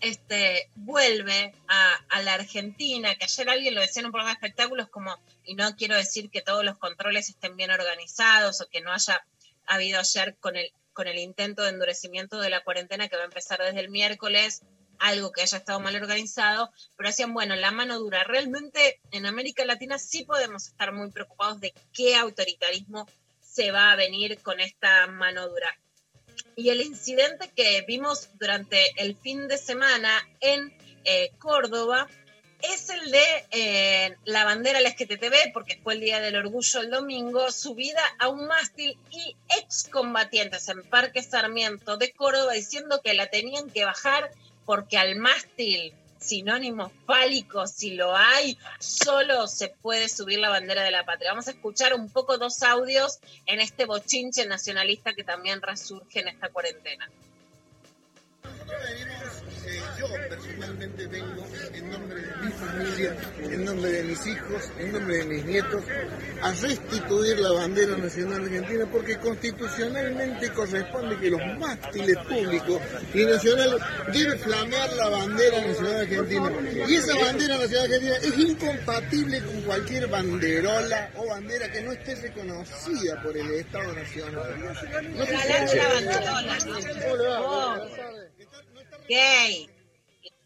este, vuelve a, la Argentina, que ayer alguien lo decía en un programa de espectáculos como, y no quiero decir que todos los controles estén bien organizados o que no haya habido ayer con el, con el intento de endurecimiento de la cuarentena que va a empezar desde el miércoles, algo que haya estado mal organizado, pero decían, bueno, la mano dura. Realmente en América Latina sí podemos estar muy preocupados de qué autoritarismo se va a venir con esta mano dura. Y el incidente que vimos durante el fin de semana en eh, Córdoba es el de eh, la bandera LGTB, porque fue el Día del Orgullo el domingo, subida a un mástil y excombatientes en Parque Sarmiento de Córdoba diciendo que la tenían que bajar porque al mástil, sinónimo fálico, si lo hay, solo se puede subir la bandera de la patria. Vamos a escuchar un poco dos audios en este bochinche nacionalista que también resurge en esta cuarentena. Eh, yo personalmente vengo en nombre de mi familia, en nombre de mis hijos, en nombre de mis nietos, a restituir la bandera nacional argentina porque constitucionalmente corresponde que los mástiles públicos y nacionales deben flamear la bandera nacional argentina. Y esa bandera nacional argentina es incompatible con cualquier banderola o bandera que no esté reconocida por el Estado Nacional. No se.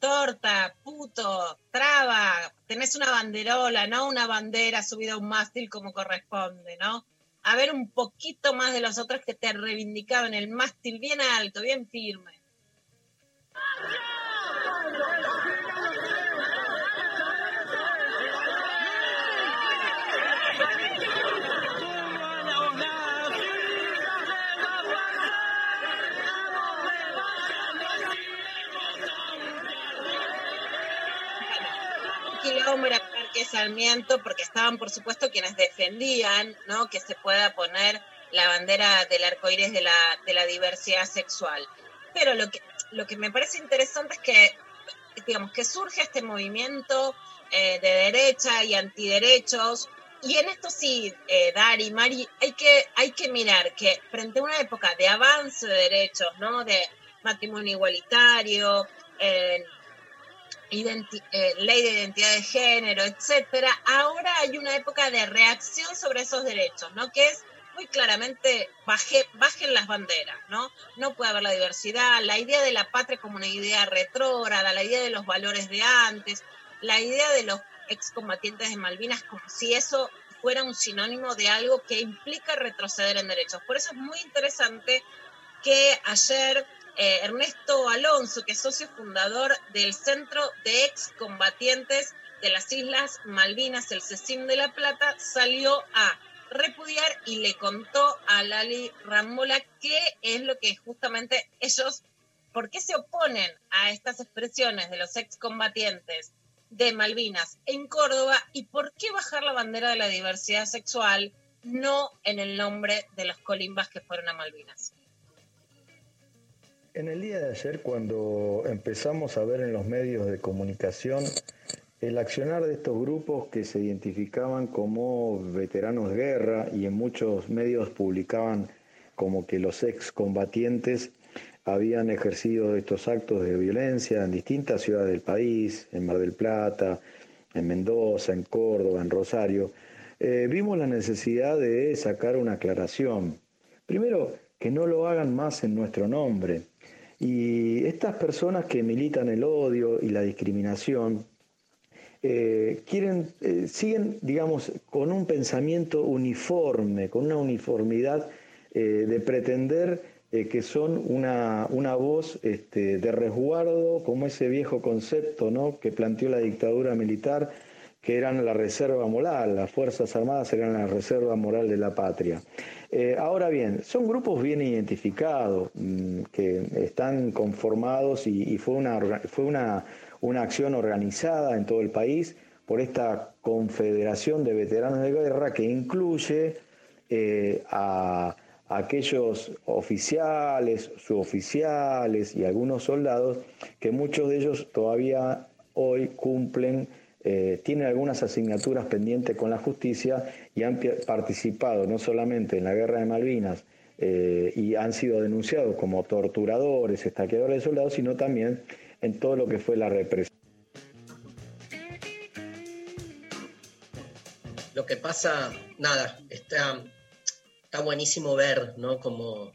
Torta, puto, traba, tenés una banderola, no una bandera subida a un mástil como corresponde, ¿no? A ver un poquito más de los otros que te reivindicaban el mástil bien alto, bien firme. Era Parque Sarmiento porque estaban, por supuesto, quienes defendían ¿no? que se pueda poner la bandera del arco iris de la, de la diversidad sexual. Pero lo que, lo que me parece interesante es que, digamos, que surge este movimiento eh, de derecha y antiderechos. Y en esto sí, eh, Dari, Mari, hay que, hay que mirar que frente a una época de avance de derechos, ¿no? De matrimonio igualitario, eh, eh, ley de identidad de género, etcétera, ahora hay una época de reacción sobre esos derechos, ¿no? Que es muy claramente baje, bajen las banderas, ¿no? No puede haber la diversidad, la idea de la patria como una idea retrógrada, la idea de los valores de antes, la idea de los excombatientes de Malvinas como si eso fuera un sinónimo de algo que implica retroceder en derechos. Por eso es muy interesante que ayer eh, Ernesto Alonso, que es socio fundador del Centro de Excombatientes de las Islas Malvinas, el CECIM de La Plata, salió a repudiar y le contó a Lali Rambola qué es lo que justamente ellos, por qué se oponen a estas expresiones de los excombatientes de Malvinas en Córdoba y por qué bajar la bandera de la diversidad sexual no en el nombre de los colimbas que fueron a Malvinas. En el día de ayer, cuando empezamos a ver en los medios de comunicación el accionar de estos grupos que se identificaban como veteranos de guerra y en muchos medios publicaban como que los excombatientes habían ejercido estos actos de violencia en distintas ciudades del país, en Mar del Plata, en Mendoza, en Córdoba, en Rosario, eh, vimos la necesidad de sacar una aclaración. Primero, que no lo hagan más en nuestro nombre. Y estas personas que militan el odio y la discriminación, eh, quieren, eh, siguen, digamos, con un pensamiento uniforme, con una uniformidad eh, de pretender que son una, una voz este, de resguardo, como ese viejo concepto ¿no? que planteó la dictadura militar, que eran la reserva moral, las Fuerzas Armadas eran la reserva moral de la patria. Eh, ahora bien, son grupos bien identificados, mm, que están conformados y, fue, una, fue una, una acción organizada en todo el país por esta Confederación de Veteranos de Guerra que incluye eh, a aquellos oficiales, suboficiales y algunos soldados que muchos de ellos todavía hoy cumplen eh, tienen algunas asignaturas pendientes con la justicia y han participado no solamente en la guerra de Malvinas, eh, y han sido denunciados como torturadores, estaqueadores de soldados, sino también en todo lo que fue la represión. Lo que pasa, nada, está, está buenísimo ver, ¿no? Como,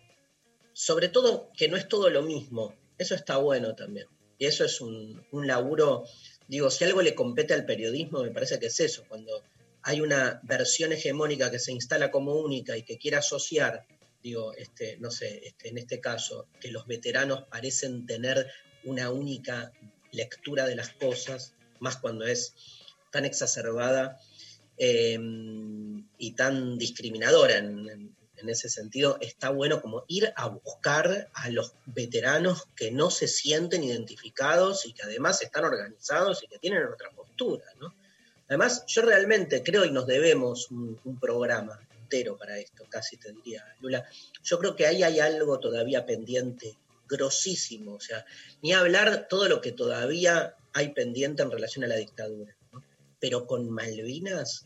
sobre todo que no es todo lo mismo, eso está bueno también. Y eso es un, un laburo, digo, si algo le compete al periodismo, me parece que es eso, cuando hay una versión hegemónica que se instala como única y que quiere asociar, digo, este, no sé, este, en este caso, que los veteranos parecen tener una única lectura de las cosas, más cuando es tan exacerbada eh, y tan discriminadora en, en- en ese sentido, está bueno como ir a buscar a los veteranos que no se sienten identificados y que además están organizados y que tienen otra postura, ¿no? Además, yo realmente creo y nos debemos un, programa entero para esto, casi te diría, Lula. Yo creo que ahí hay algo todavía pendiente, grosísimo, o sea, ni hablar todo lo que todavía hay pendiente en relación a la dictadura. Pero con Malvinas,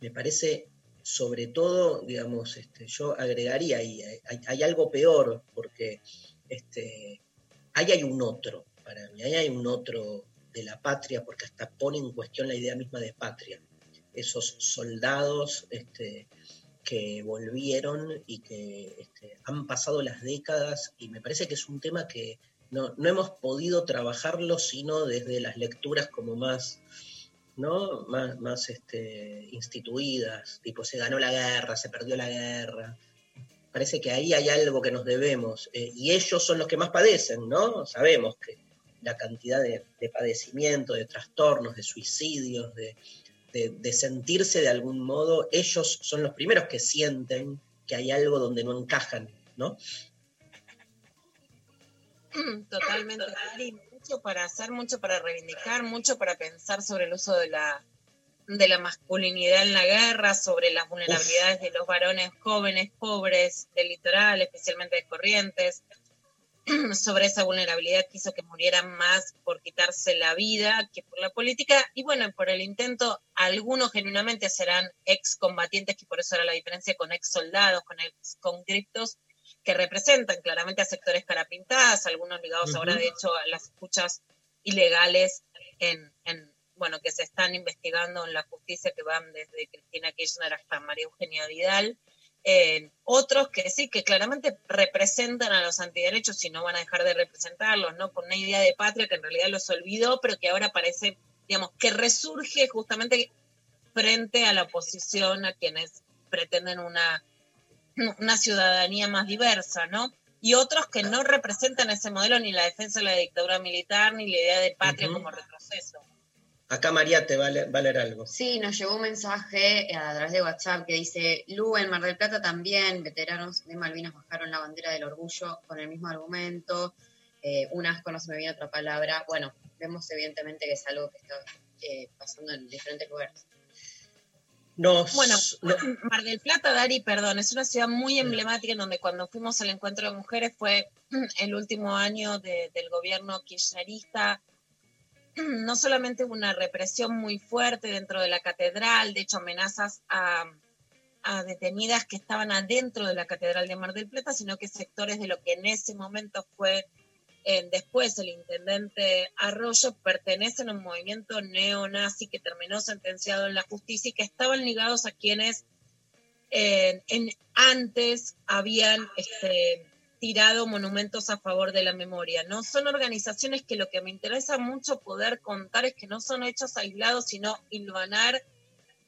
me parece, sobre todo, digamos, este, yo agregaría ahí, hay, algo peor, porque este, ahí hay un otro, para mí, ahí hay un otro de la patria, porque hasta pone en cuestión la idea misma de patria. Esos soldados este, que volvieron y que este, han pasado las décadas, y me parece que es un tema que no, no hemos podido trabajarlo sino desde las lecturas como más, ¿no? más, más este, instituidas, tipo se ganó la guerra, se perdió la guerra. Parece que ahí hay algo que nos debemos, eh, y ellos son los que más padecen, ¿no? Sabemos que la cantidad de, de padecimiento, de trastornos, de suicidios, de, de- sentirse de algún modo, ellos son los primeros que sienten que hay algo donde no encajan, ¿no? Totalmente. Ari, mucho para hacer, mucho para reivindicar, mucho para pensar sobre el uso de la, de la masculinidad en la guerra, sobre las vulnerabilidades de los varones jóvenes, pobres, del litoral, especialmente de Corrientes, [clears throat] sobre esa vulnerabilidad que hizo que murieran más por quitarse la vida que por la política, y bueno, por el intento, algunos genuinamente serán excombatientes, que por eso era la diferencia con ex soldados, con ex conscriptos, que representan claramente a sectores carapintadas, algunos ligados ahora, de hecho, a las escuchas ilegales en, en, bueno, que se están investigando en la justicia, que van desde Cristina Kirchner hasta María Eugenia Vidal. Eh, otros que sí, que claramente representan a los antiderechos y no van a dejar de representarlos, ¿no? Con una idea de patria que en realidad los olvidó, pero que ahora parece, digamos, que resurge justamente frente a la oposición, a quienes pretenden una, una ciudadanía más diversa, ¿no? Y otros que no representan ese modelo ni la defensa de la dictadura militar ni la idea de patria como retroceso. Acá María te va a leer, va a leer algo. Sí, nos llegó un mensaje a través de WhatsApp que dice, Lu, en Mar del Plata también, veteranos de Malvinas bajaron la bandera del orgullo con el mismo argumento. Eh, un asco, no se me viene otra palabra. Bueno, vemos evidentemente que es algo que está eh, pasando en diferentes lugares. Nos, Bueno, no- Mar del Plata, Dari, perdón, es una ciudad muy emblemática en donde cuando fuimos al encuentro de mujeres fue [clears throat] el último año de- del gobierno kirchnerista. [clears throat] No solamente hubo una represión muy fuerte dentro de la catedral, de hecho amenazas a, a detenidas que estaban adentro de la catedral de Mar del Plata, sino que sectores de lo que en ese momento fue eh, después el intendente Arroyo pertenecen a un movimiento neonazi que terminó sentenciado en la justicia y que estaban ligados a quienes eh, en, antes habían este, tirado monumentos a favor de la memoria. No son organizaciones que lo que me interesa mucho poder contar es que no son hechos aislados, sino hilvanar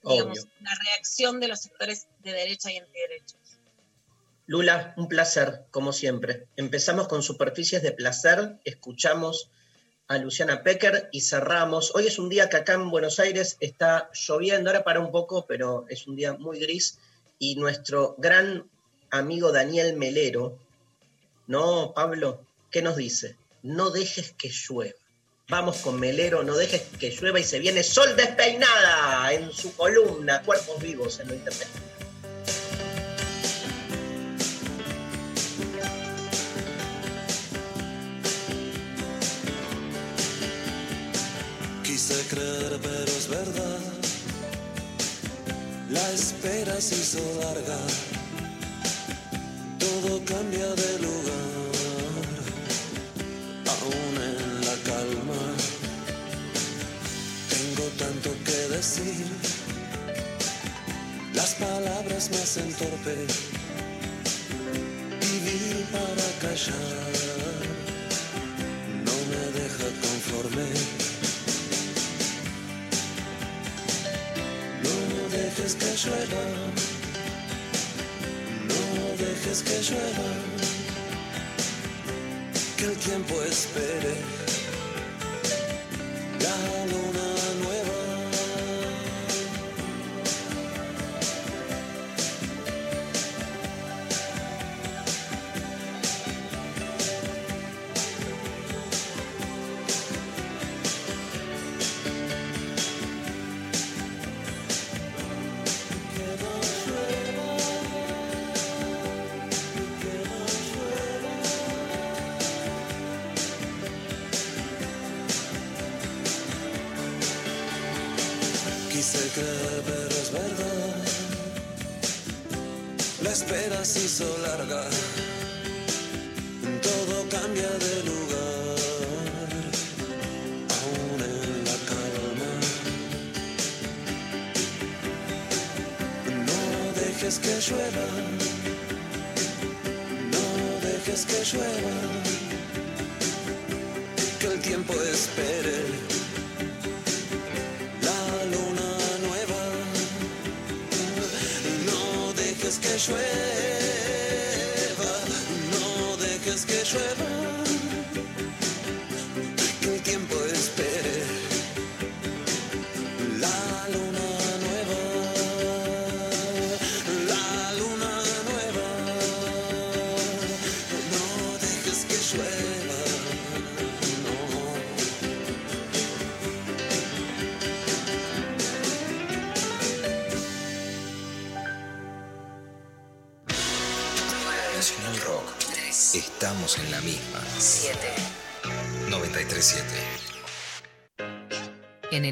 digamos, la reacción de los sectores de derecha y antiderechos. Lula, un placer, como siempre. Empezamos con superficies de placer, escuchamos a Luciana Pecker y cerramos. Hoy es un día que acá en Buenos Aires está lloviendo, ahora para un poco, pero es un día muy gris. Y nuestro gran amigo Daniel Melero, ¿no, Pablo? ¿Qué nos dice? No dejes que llueva. Vamos con Melero, no dejes que llueva y se viene Sol Despeinada en su columna Cuerpos Vivos en lo internet. Espera se hizo larga. Todo cambia de lugar, aún en la calma. Tengo tanto que decir, las palabras me hacen torpe. Vivir para callar no me deja conforme. Dejes que llueva, no dejes que llueva, que el tiempo espere Pero es verdad. La espera se hizo larga. Todo cambia de lugar. Aún en la calma. No dejes que llueva. No dejes que llueva.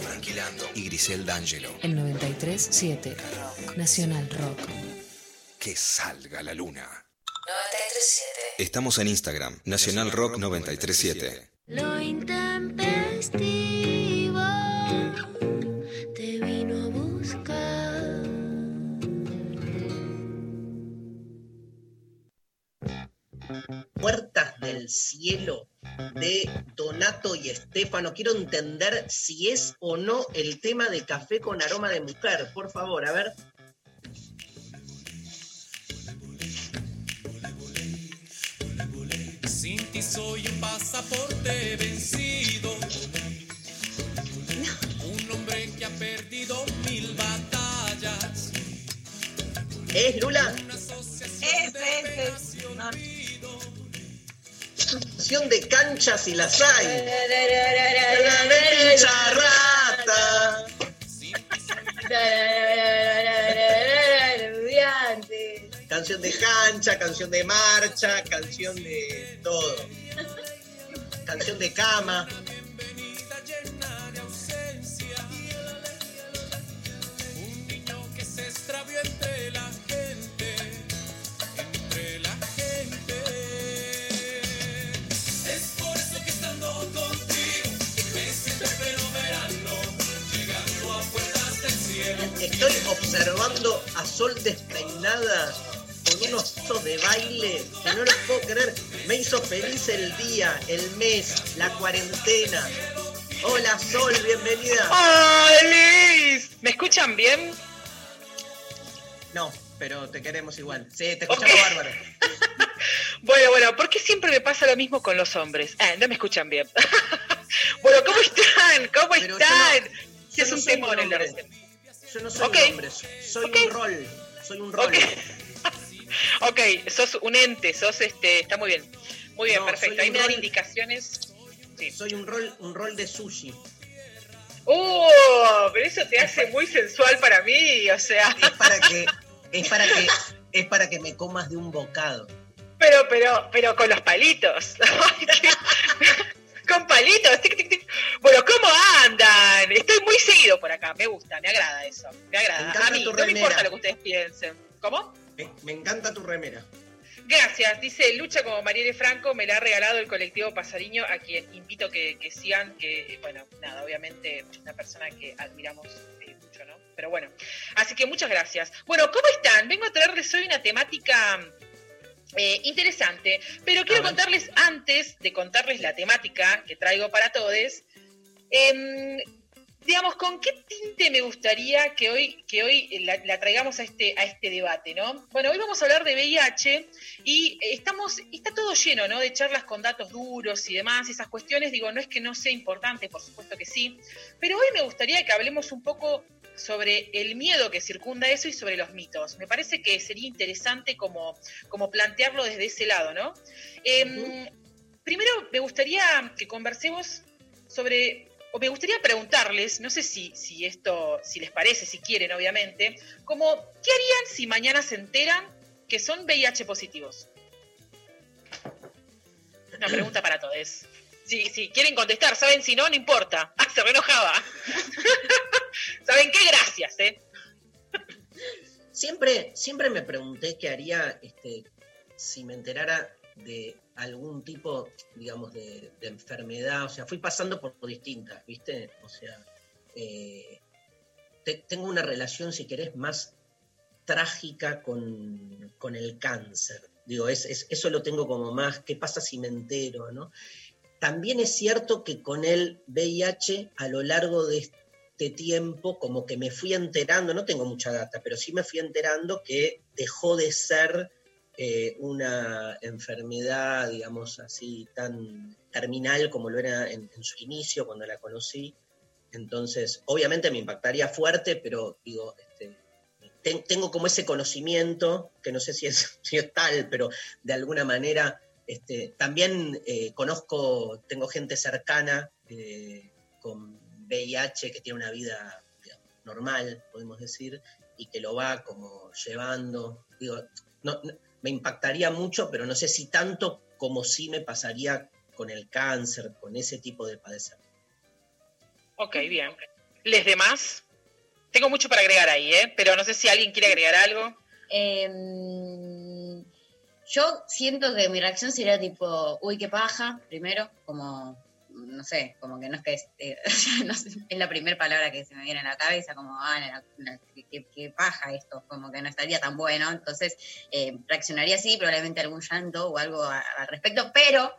Franquilando y Grisel D'Angelo. El 93.7. Nacional Rock. Que salga la luna. 93.7. Estamos en Instagram, Nacional Rock 937. Lo intempestivo te vino a buscar. Puertas del cielo de Donato y Estefano. Quiero entender si es o no el tema de café con aroma de mujer. Por favor, a ver. Sin ti soy un pasaporte vencido. Un hombre que ha perdido mil batallas. ¿Es Lula? Ese, ese. No. Canción de canchas y las hay. Charrata. Canción de cancha, canción de marcha, canción de todo. Canción de cama. Estoy observando a Sol despeinada con unos pasos de baile que no los puedo creer. Me hizo feliz el día, el mes, la cuarentena. Hola Sol, bienvenida. ¡Hola! ¿Me escuchan bien? No, pero te queremos igual. Sí, te escuchamos bárbaro. [laughs] Bueno, bueno, ¿por qué siempre me pasa lo mismo con los hombres? Ah, no me escuchan bien. [laughs] bueno, ¿cómo están? ¿Cómo Pero están? no- es no un temor el. Yo no soy un hombre, soy un rol. Soy un rol. [laughs] Ok, sos un ente, sos este, está muy bien. Muy bien, No, perfecto. Ahí me dan indicaciones. Sí. Soy un rol, un rol de sushi. ¡Oh! Pero eso te hace muy sensual para mí, o sea. Es para que, [laughs] es para que, es para que me comas de un bocado. Pero, pero, pero con los palitos. [laughs] Con palitos. tic, tic, tic. Bueno, ¿cómo andan? Estoy muy seguido por acá. Me gusta, me agrada eso. Me Me agrada. encanta A mí no me remera. importa lo que ustedes piensen. ¿Cómo? Me, me encanta tu remera. Gracias, dice Lucha como Marielle Franco, me la ha regalado el colectivo Pasariño, a quien invito que, que sigan, que, bueno, nada, obviamente una persona que admiramos eh, mucho, ¿no? Pero bueno, así que muchas gracias. Bueno, ¿cómo están? Vengo a traerles hoy una temática eh, interesante, pero quiero contarles, antes de contarles la temática que traigo para todos, em, digamos, ¿con qué tinte me gustaría que hoy, que hoy la, la traigamos a este, a este debate, ¿no? Bueno, hoy vamos a hablar de VIH y estamos, está todo lleno, ¿no? De charlas con datos duros y demás, esas cuestiones, digo, no es que no sea importante, por supuesto que sí, pero hoy me gustaría que hablemos un poco sobre el miedo que circunda eso y sobre los mitos. Me parece que sería interesante como, como plantearlo desde ese lado, ¿no? Em, Primero, me gustaría que conversemos sobre, o me gustaría preguntarles, no sé si, si esto, si les parece, si quieren, obviamente, como, ¿qué harían si mañana se enteran que son VIH positivos? Una pregunta para todos. Si, si quieren contestar, saben, si no, no importa. [laughs] Ah, se reenojaba. [laughs] ¿Saben qué? Gracias, ¿eh? Siempre, siempre me pregunté qué haría este, si me enterara de algún tipo, digamos, de, enfermedad. O sea, fui pasando por distintas, ¿viste? O sea, eh, te- tengo una relación, si querés, más trágica con, con el cáncer. Digo, es, es- eso lo tengo como más, ¿qué pasa si me entero, no? También es cierto que con el VIH, a lo largo de este tiempo, como que me fui enterando, no tengo mucha data, pero sí me fui enterando que dejó de ser eh, una enfermedad, digamos así, tan terminal como lo era en, su inicio, cuando la conocí. Entonces, obviamente me impactaría fuerte, pero digo, este, ten- tengo como ese conocimiento, que no sé si es, [laughs] si es tal, pero de alguna manera este, también eh, conozco, tengo gente cercana eh, con VIH que tiene una vida digamos, normal, podemos decir, y que lo va como llevando. Digo, no, no- me impactaría mucho, pero no sé si tanto como sí me pasaría con el cáncer, con ese tipo de padecer. Ok, bien. ¿Les demás? Tengo mucho para agregar ahí, ¿eh? Pero no sé si alguien quiere agregar algo. Em, yo siento que mi reacción sería tipo, uy, qué paja, primero, como, no sé, como que no es que es, eh, [laughs] no sé, es la primera palabra que se me viene a la cabeza, como, ah, la- qué, paja esto, como que no estaría tan bueno, entonces eh, reaccionaría así, probablemente algún llanto o algo al respecto, pero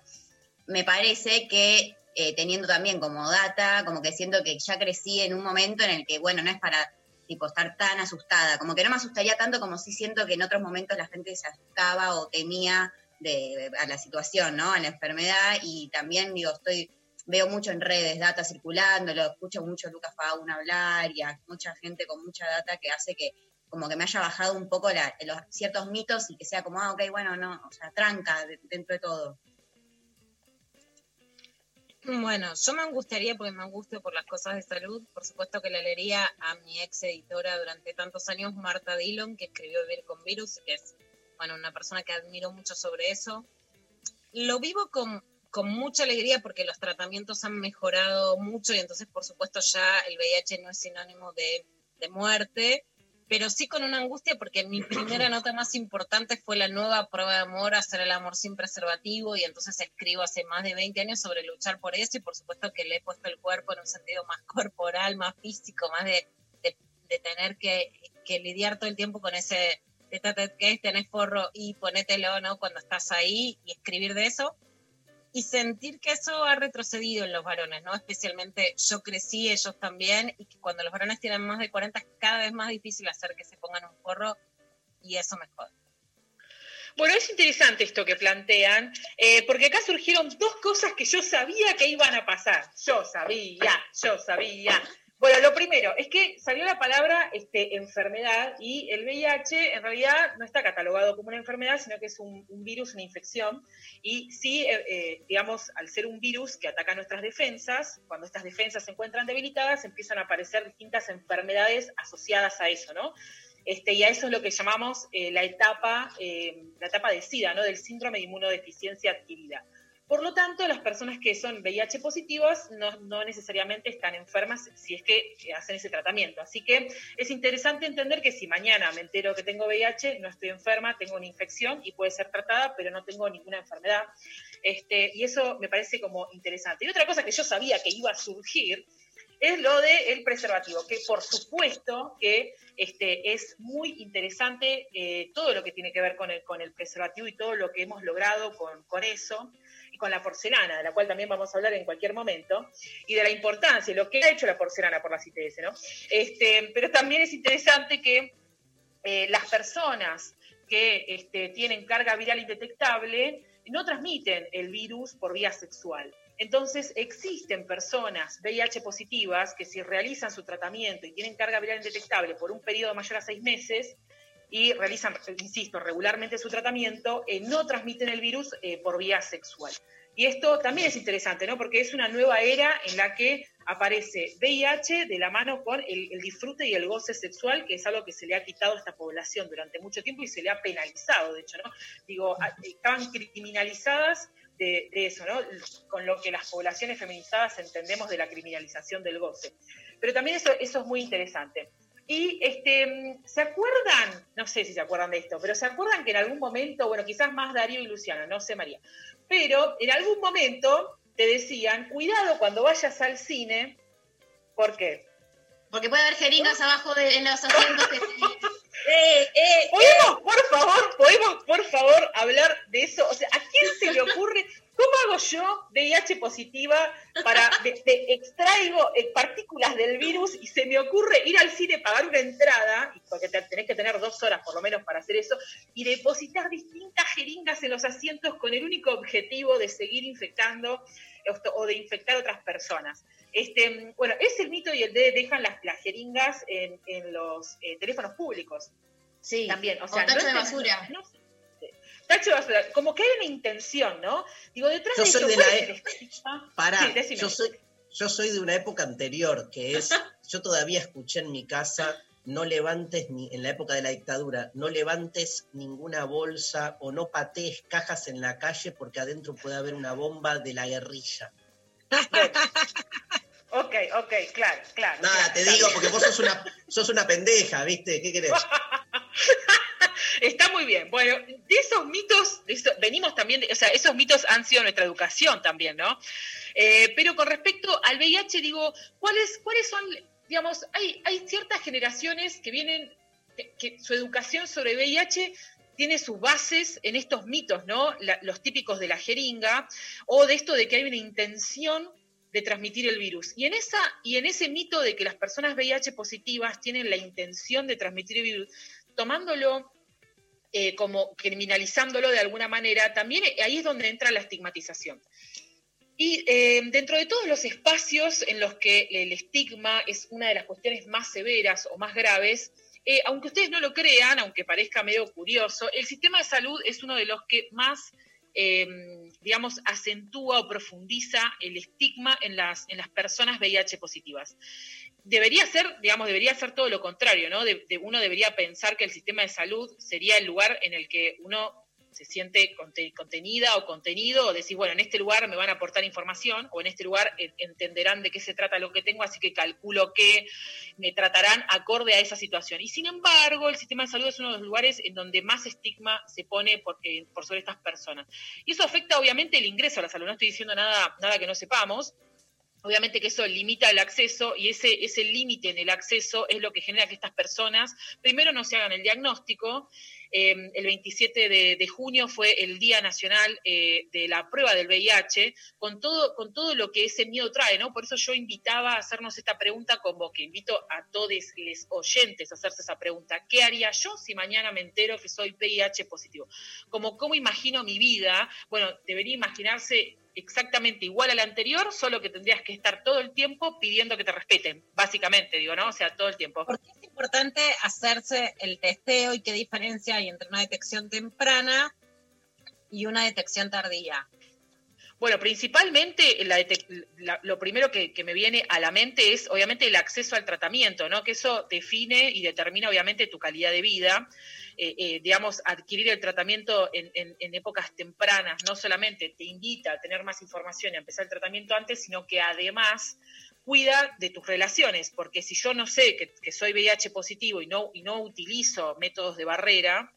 me parece que eh, teniendo también como data, como que siento que ya crecí en un momento en el que, bueno, no es para tipo estar tan asustada, como que no me asustaría tanto como sí siento que en otros momentos la gente se asustaba o temía de, a la situación, ¿no? A la enfermedad y también digo, estoy veo mucho en redes data circulando, lo escucho mucho Lucas Fauna hablar y a mucha gente con mucha data que hace que como que me haya bajado un poco la- los ciertos mitos y que sea como, ah, ok, bueno, no, o sea, tranca de- dentro de todo. Bueno, yo me angustiaría porque me angustio por las cosas de salud. Por supuesto que le leería a mi ex editora durante tantos años, Marta Dillon, que escribió Vivir con Virus, que es bueno, una persona que admiro mucho sobre eso. Lo vivo con, con mucha alegría porque los tratamientos han mejorado mucho y entonces, por supuesto, ya el VIH no es sinónimo de, de muerte, pero sí con una angustia porque mi primera nota más importante fue la nueva prueba de amor, hacer el amor sin preservativo, y entonces escribo hace más de 20 años sobre luchar por eso, y por supuesto que le he puesto el cuerpo en un sentido más [laughs] corporal, más físico, más de, de, tener que, que lidiar todo el tiempo con ese de que tenés forro y ponételo, ¿no? Cuando estás ahí y escribir de eso. Y sentir que eso ha retrocedido en los varones, ¿no? Especialmente yo crecí, ellos también, y que cuando los varones tienen más de 40 es cada vez más difícil hacer que se pongan un forro y eso me jode. Bueno, es interesante esto que plantean, eh, porque acá surgieron dos cosas que yo sabía que iban a pasar. Yo sabía, yo sabía. Bueno, lo primero es que salió la palabra este, enfermedad y el VIH en realidad no está catalogado como una enfermedad, sino que es un, virus, una infección. Y sí, eh, eh, digamos, al ser un virus que ataca nuestras defensas, cuando estas defensas se encuentran debilitadas, empiezan a aparecer distintas enfermedades asociadas a eso, ¿no? Este, y a eso es lo que llamamos eh, la, etapa, eh, la etapa de SIDA, ¿no? del síndrome de inmunodeficiencia adquirida. Por lo tanto, las personas que son VIH positivas no, necesariamente están enfermas si es que hacen ese tratamiento. Así que es interesante entender que si mañana me entero que tengo VIH, no estoy enferma, tengo una infección y puede ser tratada, pero no tengo ninguna enfermedad. Este, y eso me parece como interesante. Y otra cosa que yo sabía que iba a surgir es lo del preservativo, que por supuesto que este, es muy interesante eh, todo lo que tiene que ver con el, con el preservativo y todo lo que hemos logrado con, con eso con la porcelana, de la cual también vamos a hablar en cualquier momento, y de la importancia, lo que ha hecho la porcelana por la ITS, ¿no? Este, pero también es interesante que eh, las personas que este, tienen carga viral indetectable no transmiten el virus por vía sexual. Entonces, existen personas VIH positivas que si realizan su tratamiento y tienen carga viral indetectable por un periodo mayor a seis meses y realizan, insisto, regularmente su tratamiento, eh, no transmiten el virus eh, por vía sexual. Y esto también es interesante, ¿no? Porque es una nueva era en la que aparece VIH de la mano con el, el, disfrute y el goce sexual, que es algo que se le ha quitado a esta población durante mucho tiempo y se le ha penalizado, de hecho, ¿no? Digo, estaban criminalizadas de, de, eso, ¿no? Con lo que las poblaciones feminizadas entendemos de la criminalización del goce. Pero también eso, eso es muy interesante. Y este, ¿se acuerdan? No sé si se acuerdan de esto, pero ¿se acuerdan que en algún momento, bueno, quizás más Darío y Luciana, no sé María, pero en algún momento te decían, cuidado cuando vayas al cine, ¿por qué? Porque puede haber jeringas abajo de, en los asientos que... [laughs] Eh, eh, ¿Podemos, eh. por favor, podemos, por favor, hablar de eso? O sea, ¿a quién se le ocurre? ¿Cómo hago yo VIH positiva para de, de, extraigo eh, partículas del virus y se me ocurre ir al cine, pagar una entrada, porque te, tenés que tener dos horas por lo menos para hacer eso, y depositar distintas jeringas en los asientos con el único objetivo de seguir infectando o de infectar a otras personas? Este, bueno, es el mito y el de dejan las, las jeringas en, en los eh, teléfonos públicos. Sí, también. O sea, o tacho no de basura. No, Como que hay una intención, ¿no? Digo, detrás yo de soy esto, de ¿cuál la e-? Pará, Sí, yo soy, yo soy de una época anterior, que es, [laughs] yo todavía escuché en mi casa, no levantes, ni en la época de la dictadura, no levantes ninguna bolsa o no patees cajas en la calle porque adentro puede haber una bomba de la guerrilla. [laughs] Ok, ok, claro, claro. Nada, claro, te digo, porque vos sos una, sos una pendeja, ¿viste? ¿Qué querés? [laughs] Está muy bien. Bueno, de esos mitos, de venimos también, o sea, esos mitos han sido nuestra educación también, ¿no? Eh, pero con respecto al VIH, digo, ¿cuáles, son, digamos, hay, hay ciertas generaciones que vienen, que, su educación sobre VIH tiene sus bases en estos mitos, ¿no? Los típicos de la jeringa, o de esto de que hay una intención de transmitir el virus. Y en, esa, y en ese mito de que las personas VIH positivas tienen la intención de transmitir el virus, tomándolo eh, como criminalizándolo de alguna manera, también eh, ahí es donde entra la estigmatización. Y eh, dentro de todos los espacios en los que el estigma es una de las cuestiones más severas o más graves, aunque ustedes no lo crean, aunque parezca medio curioso, el sistema de salud es uno de los que más, digamos, acentúa o profundiza el estigma en las, en las personas VIH positivas debería ser, digamos, debería ser todo lo contrario, ¿no? De, uno debería pensar que el sistema de salud sería el lugar en el que uno se siente conte- contenida o contenido, o decir, bueno, en este lugar me van a aportar información, o en este lugar entenderán de qué se trata lo que tengo, así que calculo que me tratarán acorde a esa situación. Y sin embargo, el sistema de salud es uno de los lugares en donde más estigma se pone por, eh, por sobre estas personas. Y eso afecta obviamente el ingreso a la salud, no estoy diciendo nada, nada que no sepamos, Obviamente que eso limita el acceso y ese, ese límite en el acceso es lo que genera que estas personas primero no se hagan el diagnóstico. Eh, el 27 de, junio fue el Día Nacional eh, de la Prueba del VIH, con todo, con todo lo que ese miedo trae, ¿no? Por eso yo invitaba a hacernos esta pregunta, como que invito a todos los oyentes a hacerse esa pregunta. ¿Qué haría yo si mañana me entero que soy VIH positivo? Como cómo imagino mi vida, bueno, debería imaginarse exactamente igual al anterior, solo que tendrías que estar todo el tiempo pidiendo que te respeten, básicamente, digo, ¿no? O sea, todo el tiempo. ¿Por qué es importante hacerse el testeo y qué diferencia hay entre una detección temprana y una detección tardía? Bueno, principalmente la la- lo primero que, que me viene a la mente es obviamente el acceso al tratamiento, ¿no? Que eso define y determina obviamente tu calidad de vida. Eh, eh, digamos, adquirir el tratamiento en, en- en épocas tempranas no solamente te invita a tener más información y a empezar el tratamiento antes, sino que además cuida de tus relaciones, porque si yo no sé que, que soy VIH positivo y no, y no utilizo métodos de barrera,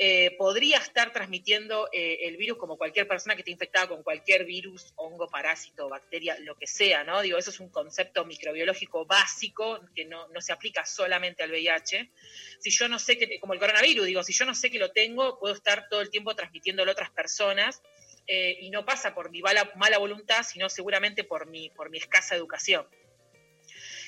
eh, podría estar transmitiendo eh, el virus como cualquier persona que esté infectada con cualquier virus, hongo, parásito, bacteria, lo que sea, ¿no? Digo, eso es un concepto microbiológico básico que no, no se aplica solamente al VIH. Si yo no sé que, como el coronavirus, digo, si yo no sé que lo tengo, puedo estar todo el tiempo transmitiéndolo a otras personas eh, y no pasa por mi mala, mala voluntad, sino seguramente por mi, por mi escasa educación.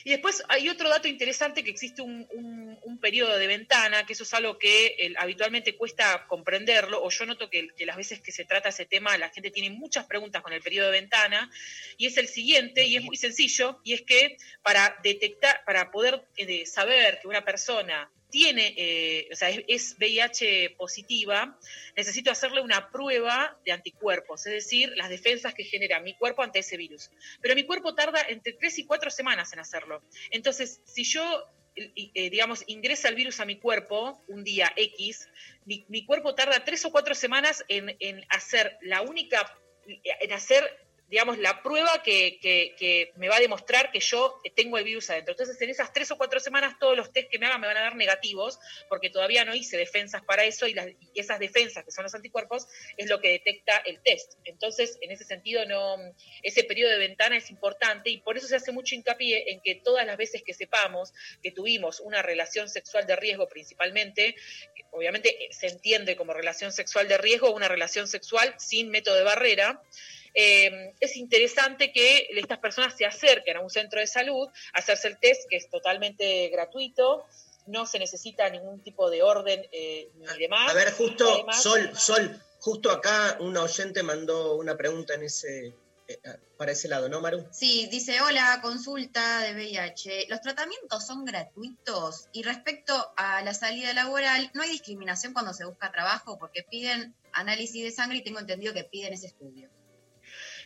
Y después hay otro dato interesante que existe un, un- un periodo de ventana, que eso es algo que habitualmente cuesta comprenderlo, o yo noto que, que las veces que se trata ese tema la gente tiene muchas preguntas con el periodo de ventana, y es el siguiente, y es muy sencillo, y es que para detectar, para poder eh, saber que una persona tiene, eh, o sea, es, VIH positiva, necesito hacerle una prueba de anticuerpos, es decir, las defensas que genera mi cuerpo ante ese virus. Pero mi cuerpo tarda entre 3 y 4 semanas en hacerlo. Entonces, si yo, eh, eh, digamos, ingresa el virus a mi cuerpo un día X, mi, cuerpo tarda 3 o 4 semanas en, en hacer la única, en hacer digamos, la prueba que, me va a demostrar que yo tengo el virus adentro. Entonces, en esas tres o cuatro semanas, todos los test que me hagan me van a dar negativos, porque todavía no hice defensas para eso, y, las- y esas defensas, que son los anticuerpos, es lo que detecta el test. Entonces, en ese sentido, no ese periodo de ventana es importante, y por eso se hace mucho hincapié en que todas las veces que sepamos que tuvimos una relación sexual de riesgo principalmente, obviamente eh, se entiende como relación sexual de riesgo una relación sexual sin método de barrera, eh, es interesante que estas personas se acerquen a un centro de salud a hacerse el test, que es totalmente gratuito, no se necesita ningún tipo de orden eh, ni demás. A ver, justo, Además- Sol, Sol, justo acá una oyente mandó una pregunta en ese, eh, para ese lado, ¿no, Maru? Sí, dice, hola, consulta de VIH. ¿Los tratamientos son gratuitos? Y respecto a la salida laboral, ¿no hay discriminación cuando se busca trabajo? Porque piden análisis de sangre y tengo entendido que piden ese estudio.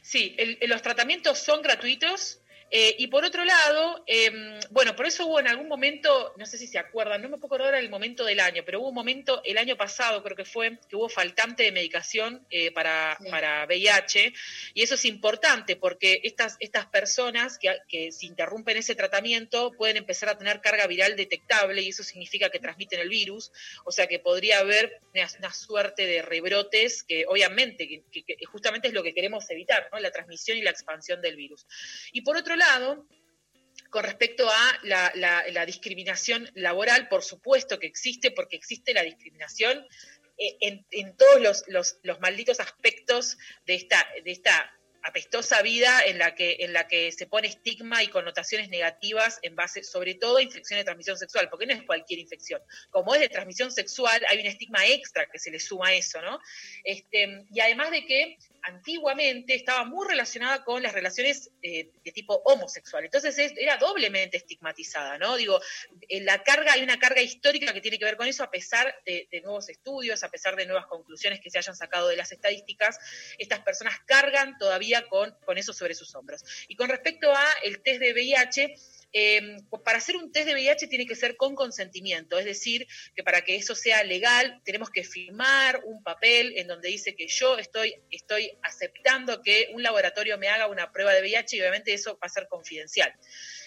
Sí, el- los tratamientos son gratuitos. Eh, y por otro lado, eh, bueno, por eso hubo en algún momento, no sé si se acuerdan, no me puedo acordar el momento del año, pero hubo un momento el año pasado, creo que fue, que hubo faltante de medicación eh, para, para VIH, y eso es importante porque estas, estas personas que, que se interrumpen ese tratamiento pueden empezar a tener carga viral detectable, y eso significa que transmiten el virus, o sea que podría haber una, una suerte de rebrotes que obviamente, que, que- que justamente es lo que queremos evitar, ¿no? la transmisión y la expansión del virus. Y por otro lado, con respecto a la, la- discriminación laboral, por supuesto que existe, porque existe la discriminación eh, en, todos los malditos aspectos de esta, de esta apestosa vida en la que en la que se pone estigma y connotaciones negativas en base sobre todo a infecciones de transmisión sexual, porque no es cualquier infección. Como es de transmisión sexual, hay un estigma extra que se le suma a eso, ¿no? Este, y además de que antiguamente estaba muy relacionada con las relaciones eh, de tipo homosexual. Entonces es- era doblemente estigmatizada, ¿no? Digo, en la carga, hay una carga histórica que tiene que ver con eso, a pesar de nuevos estudios, a pesar de nuevas conclusiones que se hayan sacado de las estadísticas, estas personas cargan todavía con, con eso sobre sus hombros. Y con respecto a el test de VIH, eh, para hacer un test de VIH tiene que ser con consentimiento, es decir, que para que eso sea legal tenemos que firmar un papel en donde dice que yo estoy, estoy aceptando que un laboratorio me haga una prueba de VIH y obviamente eso va a ser confidencial.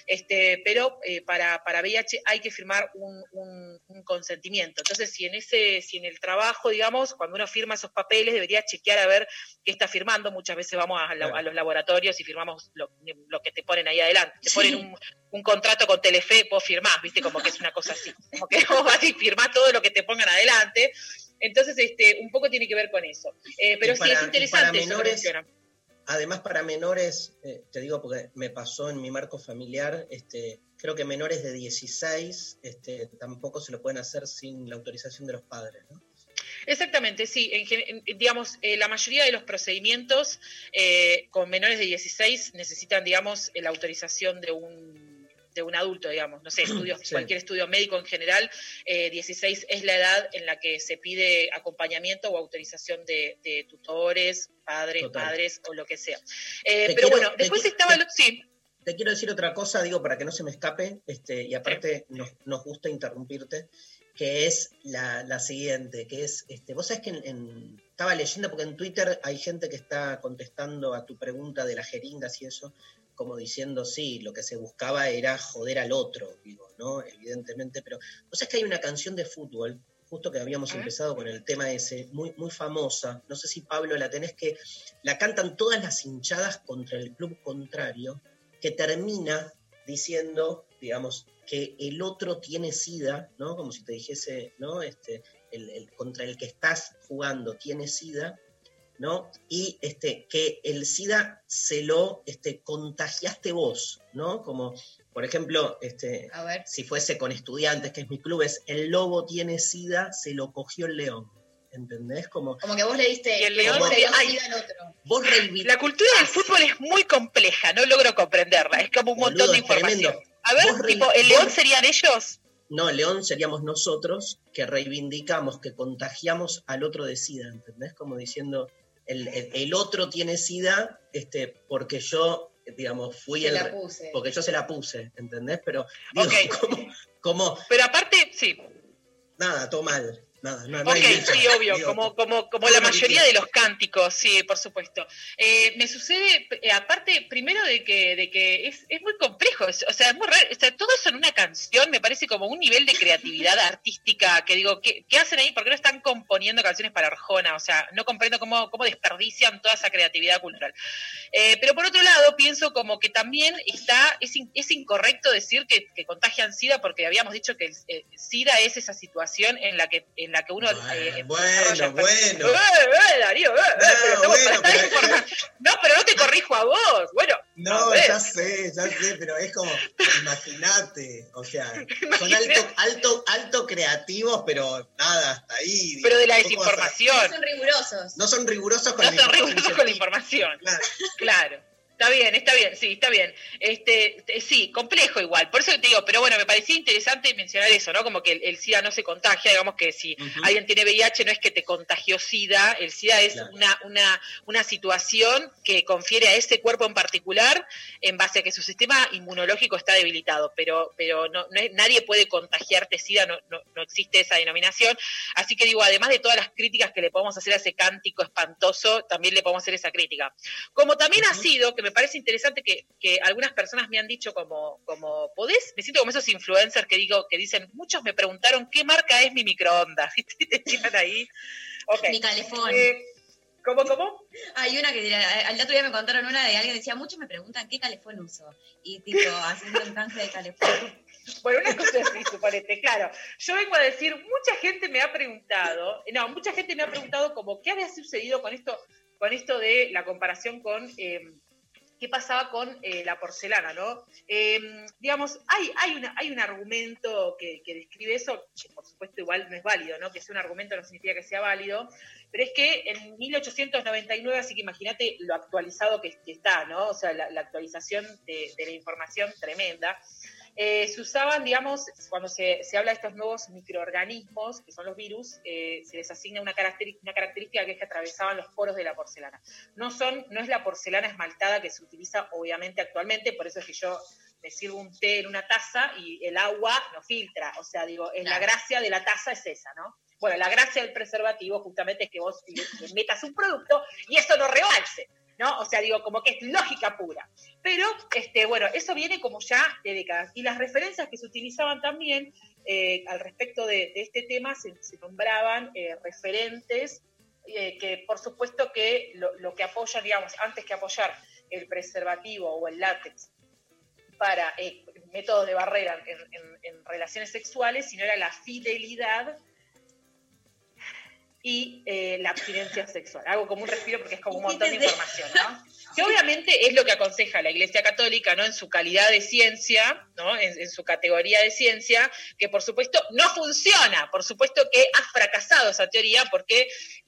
Este, pero eh, para, para VIH hay que firmar un, un- un consentimiento. Entonces, si en ese, si en el trabajo, digamos, cuando uno firma esos papeles, debería chequear a ver qué está firmando. Muchas veces vamos a, la- a los laboratorios y firmamos lo, lo que te ponen ahí adelante. Te ponen un, un contrato con Telefe, vos firmás, viste, como que es una cosa así. Como que vos vas y firmás todo lo que te pongan adelante. Entonces, este, un poco tiene que ver con eso. Eh, pero sí, es interesante para eso menores, mencionan. Además, para menores, eh, te digo porque me pasó en mi marco familiar, este, creo que menores de 16 este, tampoco se lo pueden hacer sin la autorización de los padres. ¿no? Exactamente, sí. En en- digamos, eh, la mayoría de los procedimientos eh, con menores de 16 necesitan, digamos, la autorización de un de un adulto, digamos, no sé, [clears throat] estudios, Sí. cualquier estudio médico en general, eh, 16 es la edad en la que se pide acompañamiento o autorización de, de tutores, padres, Total. madres o lo que sea. Eh, pero quiero- bueno, después estaba, te- lo- sí, Te quiero decir otra cosa, digo, para que no se me escape, este, y aparte nos, nos gusta interrumpirte, que es la, la siguiente, que es, este, vos sabés que en- en- estaba leyendo, porque en Twitter hay gente que está contestando a tu pregunta de las jeringas y eso, como diciendo, sí, lo que se buscaba era joder al otro, digo, ¿no? Evidentemente, pero vos sabés que hay una canción de fútbol, justo que habíamos empezado con el tema ese, muy, muy famosa, no sé si Pablo la tenés que, la cantan todas las hinchadas contra el club contrario, que termina diciendo, digamos, que el otro tiene sida, ¿no? Como si te dijese, ¿no? Este, el, el- contra el que estás jugando tiene sida, ¿no? Y este, que el SIDA se lo este, contagiaste vos, ¿no? Como, por ejemplo, este, A ver. si fuese con estudiantes, que es mi club, es el lobo tiene SIDA, se lo cogió el león. ¿Entendés? Como, Como que vos le diste Y el león sería- dio ay. sida al otro. vos la cultura del fútbol es muy compleja, no logro comprenderla, es como un Boludo, montón de información. A ver, tipo, ¿el león serían ellos? No, el león seríamos nosotros que reivindicamos, que contagiamos al otro de SIDA, ¿entendés? Como diciendo, el, otro tiene SIDA este, porque yo, digamos, fui Se el... la puse. Porque yo se la puse, ¿entendés? Pero, digo, [laughs] como, Pero aparte, sí, nada, todo mal. Nada, Ok, sí, obvio, Digo, como, como, como la mayoría de los cánticos, sí, por supuesto. Eh, me sucede, eh, aparte, primero de que, de que es, es muy complejo, o sea, es muy raro, o sea, todo eso en una canción me parece como un nivel de creatividad artística que digo, ¿qué, qué hacen ahí? ¿Por qué no están componiendo canciones para Arjona? O sea, no comprendo cómo, cómo desperdician toda esa creatividad cultural. Eh, pero por otro lado, pienso como que también está, es, in- es incorrecto decir que, que contagian SIDA porque habíamos dicho que el, SIDA es esa situación en la que, en la que uno... eh, Bueno, bueno. Eh, eh, Darío, eh, eh, pero bueno, estar pero- No, pero no te corrijo a vos. Bueno, No, ya sé, ya sé, pero es como, imagínate, o sea, [laughs] son alto, alto, alto creativos, pero nada, hasta ahí. pero de la desinformación. Son rigurosos. No son rigurosos con No la son información rigurosos con la información. Claro. Claro. Está bien, está bien, sí, está bien. Este, te- sí, complejo igual. Por eso te digo, pero bueno, me parecía interesante mencionar eso, ¿no? Como que el, el SIDA no se contagia, digamos que si alguien tiene VIH no es que te contagió SIDA, el SIDA es Claro. una, una, una situación que confiere a ese cuerpo en particular en base a que su sistema inmunológico está debilitado, pero, pero no, no es- nadie puede contagiarte SIDA, no, no, no existe esa denominación. Así que digo, además de todas las críticas que le podemos hacer a ese cántico espantoso, también le podemos hacer esa crítica. Como también ha sido, que me parece interesante que, que algunas personas me han dicho como, como, ¿podés? Me siento como esos influencers que digo, que dicen, muchos me preguntaron qué marca es mi microondas. [laughs] Y te tiran ahí. Ok. Mi calefón. Eh, ¿Cómo, cómo? Hay una que al otro día me contaron una de alguien que decía, muchos me preguntan qué calefón uso. Y tipo, [laughs] haciendo un canje de calefón. Bueno, una cosa así, suponete, claro. Yo vengo a decir, mucha gente me ha preguntado, no, mucha gente me ha preguntado como, ¿qué había sucedido con esto, con esto de la comparación con eh, qué pasaba con eh, la porcelana, ¿no? Eh, digamos, hay, hay, una, hay un argumento que, que describe eso, que por supuesto igual no es válido, ¿no? Que sea un argumento no significa que sea válido, pero es que en 1899, así que imagínate lo actualizado que, está, ¿no? O sea, la, actualización de la información tremenda. Eh, se usaban, digamos, cuando se, se, habla de estos nuevos microorganismos, que son los virus, eh, se les asigna una, característica, una característica que es que atravesaban los poros de la porcelana. No, son, no es la porcelana esmaltada que se utiliza obviamente actualmente, por eso es que yo me sirvo un té en una taza y el agua no filtra, o sea, digo, es la gracia de la taza es esa, ¿no? Bueno, la gracia del preservativo justamente es que vos metas un producto y eso no rebalse. ¿No? O sea, digo, como que es lógica pura. Pero, este, bueno, eso viene como ya de décadas. Y las referencias que se utilizaban también eh, al respecto de, este tema se, nombraban eh, referentes eh, que, por supuesto, que lo, que apoyan, digamos, antes que apoyar el preservativo o el látex para métodos de barrera en, en relaciones sexuales, sino era la fidelidad y eh, la abstinencia sexual. Hago como un respiro porque es como un montón de información, ¿no? Que obviamente es lo que aconseja la Iglesia Católica, ¿no? En su calidad de ciencia, ¿no? En, en su categoría de ciencia, que por supuesto no funciona, por supuesto que ha fracasado esa teoría porque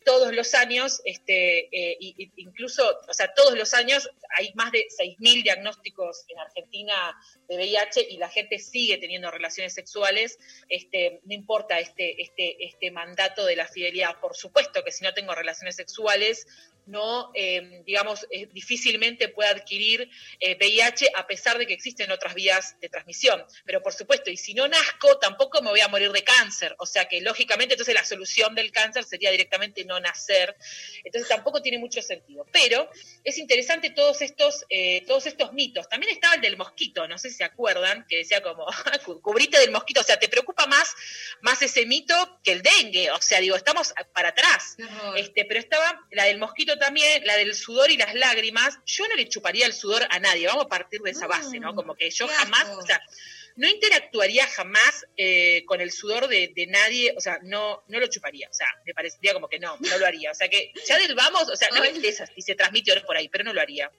todos los años, este, eh, incluso, o sea, todos los años hay más de 6.000 diagnósticos en Argentina de VIH y la gente sigue teniendo relaciones sexuales, este, no importa este, este, este mandato de la fidelidad. Por supuesto que si no tengo relaciones sexuales, no, eh, digamos, eh, difícilmente pueda adquirir eh, VIH a pesar de que existen otras vías de transmisión. Pero por supuesto, y si no nazco, tampoco me voy a morir de cáncer. O sea que lógicamente entonces la solución del cáncer sería directamente no nacer. Entonces tampoco tiene mucho sentido. Pero es interesante todos estos, eh, todos estos mitos. También estaba el del mosquito, no sé si se acuerdan, que decía como, [laughs] "Cu- cubrite del mosquito. O sea, te preocupa más, más ese mito que el dengue. O sea, digo, estamos para atrás. Este, pero estaba la del mosquito también, la del sudor y las lágrimas. Yo no le chuparía el sudor a nadie, vamos a partir de esa base, ¿no? Como que yo jamás, asco. o sea, no interactuaría jamás eh, con el sudor de, de nadie, o sea, no, no lo chuparía, o sea, me parecería como que no, no lo haría. O sea, que ya del vamos, o sea, no me interesa si se transmite o no por ahí, pero no lo haría.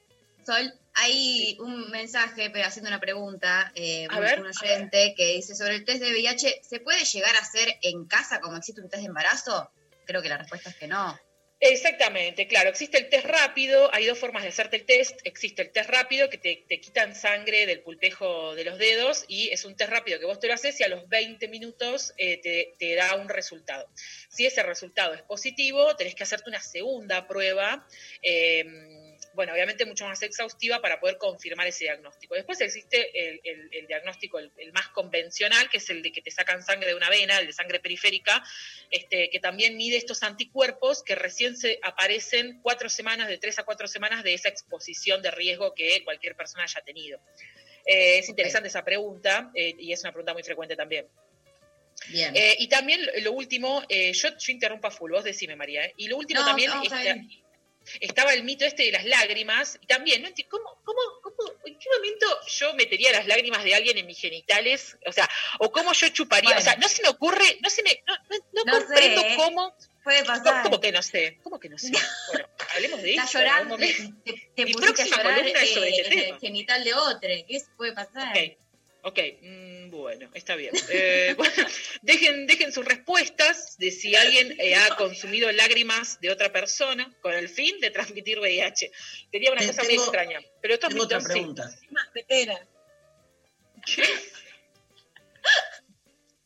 Sol, hay un mensaje pero haciendo una pregunta, eh, A ver, un oyente que dice sobre el test de VIH, ¿se puede llegar a hacer en casa como existe un test de embarazo? Creo que la respuesta es que no. Exactamente, claro. Existe el test rápido, hay dos formas de hacerte el test. Existe el test rápido que te, quitan sangre del pulpejo de los dedos y es un test rápido que vos te lo haces y a los 20 minutos eh, te, te da un resultado. Si ese resultado es positivo, tenés que hacerte una segunda prueba. eh, bueno, obviamente mucho más exhaustiva para poder confirmar ese diagnóstico. Después existe el, el- el diagnóstico, el, el más convencional, que es el de que te sacan sangre de una vena, el de sangre periférica, este, que también mide estos anticuerpos que recién se aparecen cuatro semanas, de tres a cuatro semanas de esa exposición de riesgo que cualquier persona haya tenido. Eh, es interesante esa pregunta eh, y es una pregunta muy frecuente también. Bien. Eh, y también lo- último, yo, yo interrumpo a full, vos decime María, ¿eh? y lo último No, también no, está. Estaba el mito este de las lágrimas, y también, ¿no? ¿Cómo, cómo, cómo, ¿en qué momento yo metería las lágrimas de alguien en mis genitales? O sea, o cómo yo chuparía, o sea, no se me ocurre, no se me, no, no, no comprendo sé, cómo. Puede pasar. ¿Cómo que no sé? ¿Cómo que no sé? Bueno, hablemos de eso. llorando, te, te Mi próxima llorar columna es sobre eh, este tema. genital de otro. ¿Qué puede pasar? Ok, ok, mm, bueno, está bien. Eh, [laughs] bueno, dejen, dejen sus respuestas de si alguien eh, ha consumido lágrimas de otra persona con el fin de transmitir VIH. Sería una Te- cosa muy tengo- extraña. Pero estos tengo otra mitos, sí. pregunta. Más petera.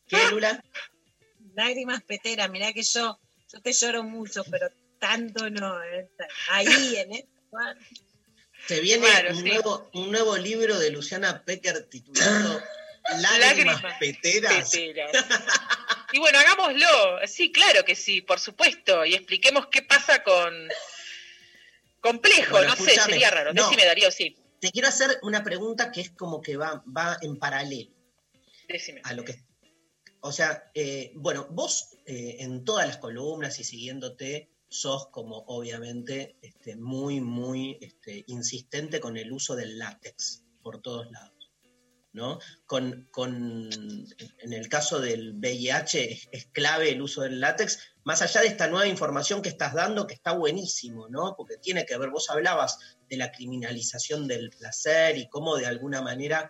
¿Qué, Lula? Lágrimas peteras, mirá que yo, yo te lloro mucho, pero tanto no. eh. Ahí, en esto. Se viene Claro, un, sí. nuevo, un nuevo libro de Luciana Pecker titulado [laughs] Lágrimas, Lágrimas Peteras. Peteras. Y bueno, hagámoslo. Sí, claro que sí, por supuesto. Y expliquemos qué pasa con. Complejo, Bueno, no sé, sería raro. No. Decime, Darío, sí. Te quiero hacer una pregunta que es como que va, va en paralelo Decime. a lo que... O sea, eh, bueno, vos eh, en todas las columnas y siguiéndote sos como obviamente este, muy, muy este, insistente con el uso del látex por todos lados. ¿no? Con, con, en el caso del VIH es, clave el uso del látex, más allá de esta nueva información que estás dando, que está buenísimo, ¿no? Porque tiene que ver, vos hablabas de la criminalización del placer y cómo de alguna manera,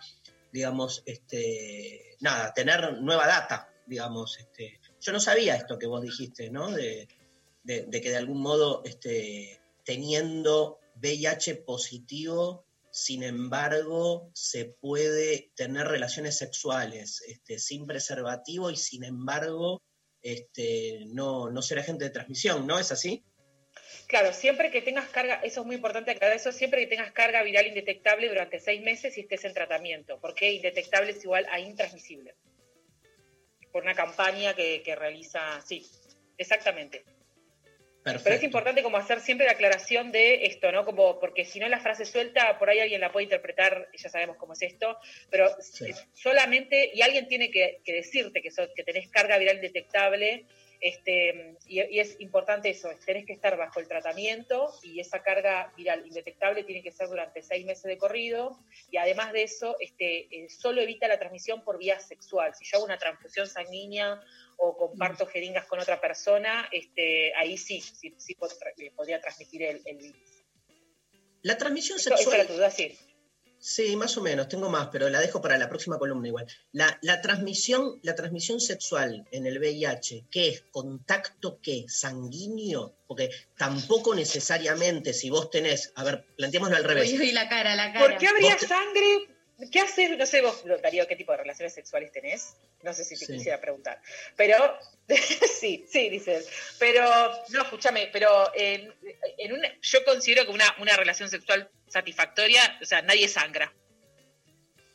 digamos, este, nada, tener nueva data, digamos, este, yo no sabía esto que vos dijiste, ¿no? De- de que de algún modo, este, teniendo VIH positivo, sin embargo, se puede tener relaciones sexuales este, sin preservativo y sin embargo este, no, no ser agente de transmisión, ¿no es así? Claro, siempre que tengas carga, eso es muy importante aclarar eso, siempre que tengas carga viral indetectable durante seis meses y estés en tratamiento, porque indetectable es igual a intransmisible. Por una campaña que, que realiza, sí, exactamente. Pero es importante como hacer siempre la aclaración de esto, ¿no? Como, porque si no la frase suelta, por ahí alguien la puede interpretar, ya sabemos cómo es esto, pero Sí. solamente, y alguien tiene que, que decirte que, sos- que tenés carga viral detectable, Este, y, y es importante eso, es- tenés que estar bajo el tratamiento y esa carga viral indetectable tiene que ser durante seis meses de corrido y además de eso, este, eh, solo evita la transmisión por vía sexual. Si yo hago una transfusión sanguínea o comparto jeringas con otra persona, este, ahí sí, sí, sí pod- podría transmitir el, el virus. La transmisión esa sexual. era tu duda, sí. Sí, más o menos, tengo más, pero la dejo para la próxima columna igual. La, la transmisión, la transmisión sexual en el VIH, ¿qué es? ¿Contacto qué? ¿Sanguíneo? Porque tampoco necesariamente si vos tenés, a ver, planteémoslo al revés. Uy, uy, la cara, la cara. ¿Por qué habría te- sangre? ¿Qué haces? No sé vos, Darío, qué tipo de relaciones sexuales tenés. No sé si te Sí. quisiera preguntar. Pero, [laughs] sí, sí, dice él. Pero, no, escúchame, pero en, en una, yo considero que una, una relación sexual satisfactoria, o sea, nadie sangra.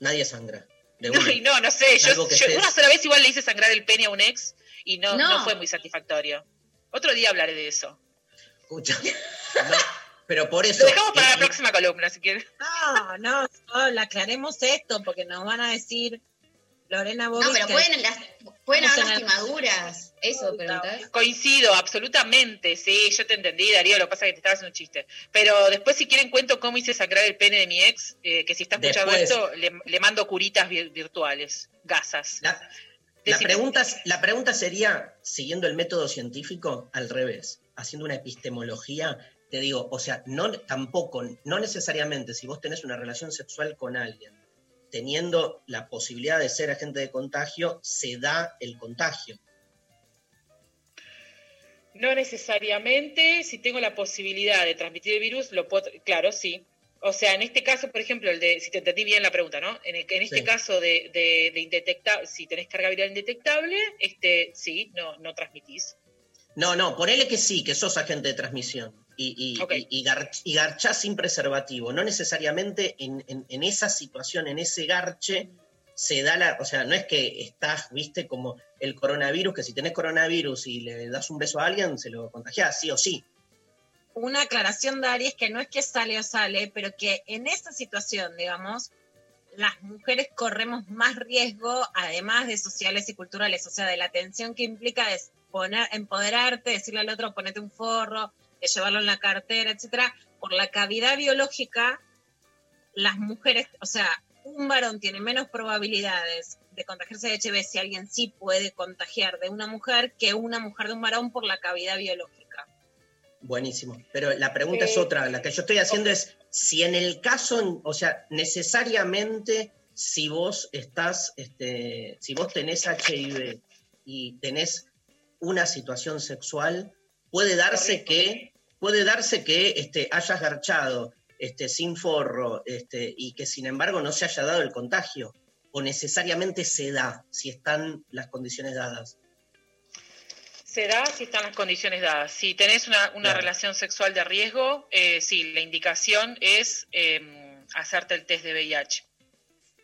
Nadie sangra. De [laughs] No, y no, no sé, yo, una sola vez igual le hice sangrar el pene a un ex y no, no. No. fue muy satisfactorio. Otro día hablaré de eso. Escucha. [laughs] Pero por eso. Lo dejamos para eh, la próxima columna, si quieres. No, no, no, le aclaremos esto porque nos van a decir Lorena Boris No, pero que- pueden, las, pueden haber ver. lastimaduras. Eso, preguntás. Coincido, absolutamente, sí, yo te entendí, Darío, lo que pasa es que te estaba haciendo un chiste. Pero después, si quieren, cuento cómo hice sangrar el pene de mi ex, eh, que si está escuchando Después. esto, le, le mando curitas vir- virtuales, gasas. La, pregunta, la pregunta sería, siguiendo el método científico, al revés, haciendo una epistemología, te digo, o sea, no tampoco, no necesariamente si vos tenés una relación sexual con alguien, teniendo la posibilidad de ser agente de contagio, se da el contagio. No necesariamente, si tengo la posibilidad de transmitir el virus, lo puedo, claro, sí. O sea, en este caso, por ejemplo, el de, si te entendí bien la pregunta, ¿no? En, el- en este Sí. caso de, de, de indetectable, si tenés carga viral indetectable, este, sí, no, no transmitís. No, no, ponele que sí, que sos agente de transmisión y, y, y- y gar- y garchás sin preservativo. No necesariamente en, en- en esa situación, en ese garche, se da la. O sea, no es que estás, viste, como el coronavirus, que si tenés coronavirus y le das un beso a alguien, se lo contagiás, sí o sí. una aclaración, Dari, es que no es que sale o sale, pero que en esta situación, digamos, las mujeres corremos más riesgo, además de sociales y culturales, o sea, de la tensión que implica es poner, empoderarte, decirle al otro, ponete un forro, de llevarlo en la cartera, etcétera, por la cavidad biológica, las mujeres, o sea, un varón tiene menos probabilidades de contagiarse de HIV si alguien sí puede contagiar de una mujer que una mujer de un varón por la cavidad biológica. Buenísimo. Pero la pregunta es Eh, otra. La que yo estoy haciendo es si en el caso, o sea, necesariamente si vos estás, este, si vos tenés HIV y tenés una situación sexual, puede darse que, puede darse que este, hayas garchado este, sin forro este, y que sin embargo no se haya dado el contagio. O necesariamente se da si están las condiciones dadas. Se da si están las condiciones dadas. Si tenés una, una Claro. relación sexual de riesgo, eh, sí, la indicación es eh, hacerte el test de VIH.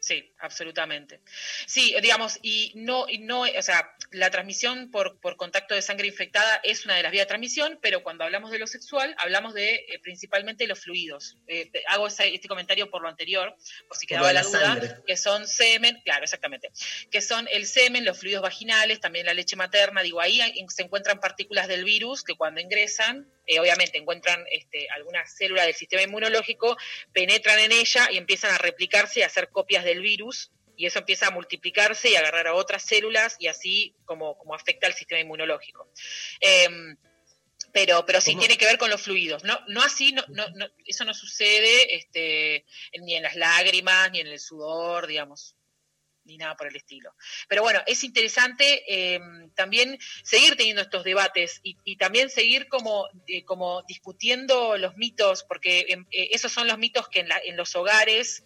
Sí, absolutamente. Sí, digamos, y no, y no, o sea, la transmisión por, por contacto de sangre infectada es una de las vías de transmisión, pero cuando hablamos de lo sexual, hablamos de eh, principalmente los fluidos. Eh, hago ese- este comentario por lo anterior, por si quedaba la la duda, sangre. que son semen, claro, exactamente, que son el semen, los fluidos vaginales, también la leche materna, digo, ahí se encuentran partículas del virus que cuando ingresan, eh, obviamente encuentran este, alguna célula del sistema inmunológico, penetran en ella y empiezan a replicarse y a hacer copias del virus, y eso empieza a multiplicarse y a agarrar a otras células y así como, como afecta al sistema inmunológico. Em, pero, pero sí ¿Cómo? tiene que ver con los fluidos. No, no así, no, no, no- eso no sucede este, ni en las lágrimas, ni en el sudor, digamos, ni nada por el estilo. Pero bueno, es interesante eh, también seguir teniendo estos debates y, y también seguir como, eh, como discutiendo los mitos, porque em, eh, esos son los mitos que en, la- en los hogares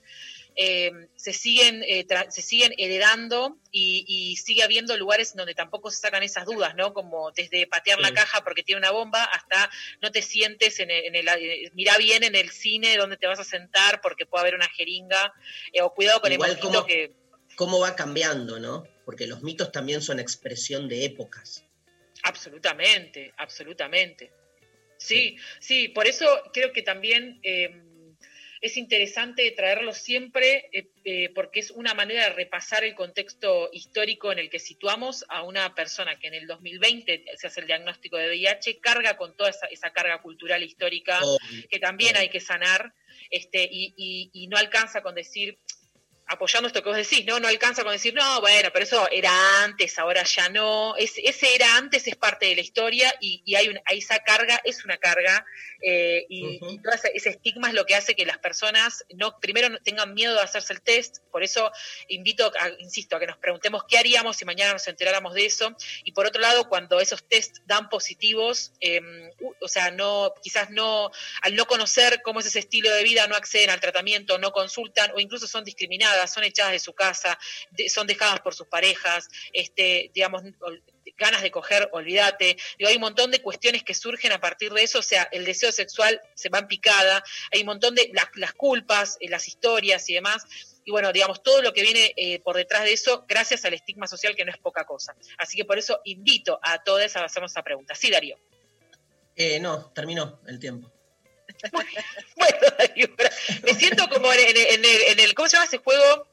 eh, se, siguen, eh, se siguen heredando y, y sigue habiendo lugares donde tampoco se sacan esas dudas, ¿no? Como desde patear la caja porque tiene una bomba hasta no te sientes en el, en el eh, mirá bien en el cine donde te vas a sentar porque puede haber una jeringa, o cuidado con Igual el mosquito como- que... cómo va cambiando, ¿no? Porque los mitos también son expresión de épocas. Absolutamente, absolutamente. Sí, sí, por eso creo que también es interesante traerlo siempre eh, eh, porque es una manera de repasar el contexto histórico en el que situamos a una persona que en el 2020 se hace el diagnóstico de VIH, carga con toda esa, esa carga cultural histórica que también hay que sanar este, y, y- y no alcanza con decir, apoyando esto que vos decís, ¿no? No alcanza con decir, no, bueno, pero eso era antes, ahora ya no. Es- ese era antes es parte de la historia y, y hay, un- hay esa carga, es una carga, eh, y, y todo ese, estigma es lo que hace que las personas no, primero tengan miedo de hacerse el test, por eso invito, a, insisto, a que nos preguntemos qué haríamos si mañana nos enteráramos de eso, y por otro lado, cuando esos test dan positivos, eh, u- o sea, no, quizás no, al no conocer cómo es ese estilo de vida, no acceden al tratamiento, no consultan o incluso son discriminadas, son echadas de su casa, de- son dejadas por sus parejas, este, digamos, ganas de coger, olvídate. Digo, hay un montón de cuestiones que surgen a partir de eso, o sea, el deseo sexual se va en picada, hay un montón de las, las culpas, eh, las historias y demás. Y bueno, digamos, todo lo que viene eh, por detrás de eso, gracias al estigma social, que no es poca cosa. Así que por eso invito a todos a hacernos esa pregunta. Sí, Darío. Eh, no, terminó el tiempo. [laughs] Me siento como en, en- en el, en el- ¿cómo se llama ese juego?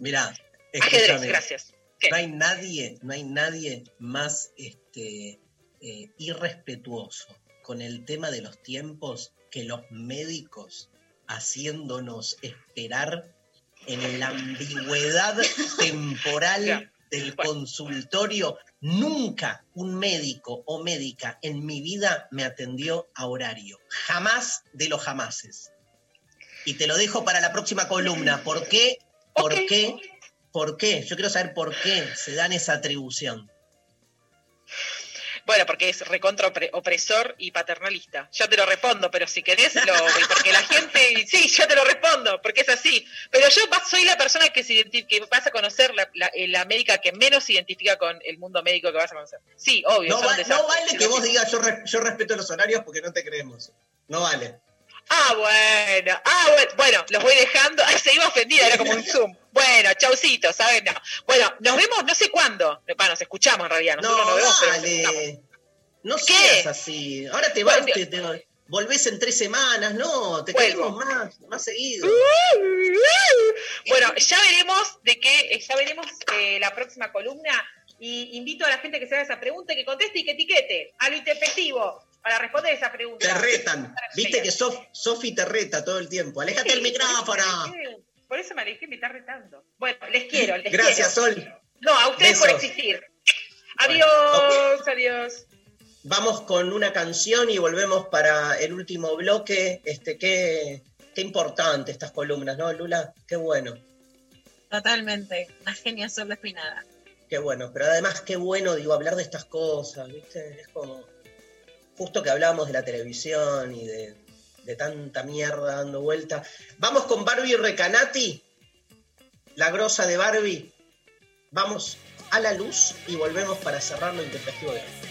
Mirá, Ajedrez, escúchame. No hay nadie, no hay nadie más este, eh, irrespetuoso con el tema de los tiempos que los médicos haciéndonos esperar en la ambigüedad temporal del consultorio. Nunca un médico o médica en mi vida me atendió a horario. Jamás de los jamases. Y te lo dejo para la próxima columna. ¿Por qué? ¿Por qué? ¿Por qué? Yo quiero saber por qué se dan esa atribución. Bueno, porque es recontra opre- opresor y paternalista. Yo te lo respondo, pero si querés, lo, porque la gente, sí, yo te lo respondo, porque es así. Pero yo soy la persona que, se que vas a conocer, la, la- la médica que menos se identifica con el mundo médico que vas a conocer. Sí, obvio. No, va- vale que vos digas yo, re- yo respeto los horarios porque no te creemos. No vale. Ah, bueno, ah, bueno, bueno, los voy dejando. [laughs] Ay, se iba ofendida, era como un Zoom. Bueno, chaucito, ¿sabes? No. Bueno, nos vemos no sé cuándo. Bueno, nos escuchamos en realidad. Nosotros No, nos vemos, pero nos dale. No ¿Qué? seas así. Ahora te vas, te, te- volvés en tres semanas. No, te queremos más, más seguido. [laughs] Bueno, ya veremos de qué, eh, ya veremos eh, la próxima columna. Y invito a la gente que se haga esa pregunta y que conteste y que etiquete a lo intempestivo para responder esa pregunta. Te retan. Viste que Sof- Sofi te reta todo el tiempo. Alejate el Sí, por eso me micrófono. alejé, Por eso me alejé, me está retando. Bueno, les quiero, les Gracias, quiero. Sol. No, a ustedes por existir. Adiós, adiós. Vamos con una canción y volvemos para el último bloque. Este, qué, qué importante estas columnas, ¿no, Lula? Qué bueno. Totalmente. Una genia sola espinada. Qué bueno, pero además qué bueno, digo, hablar de estas cosas, ¿viste? Es como, justo que hablábamos de la televisión y de, tanta mierda dando vuelta. Vamos con Barbie Recanati, la grosa de Barbie. Vamos a la luz y volvemos para cerrar lo intempestivo de hoy.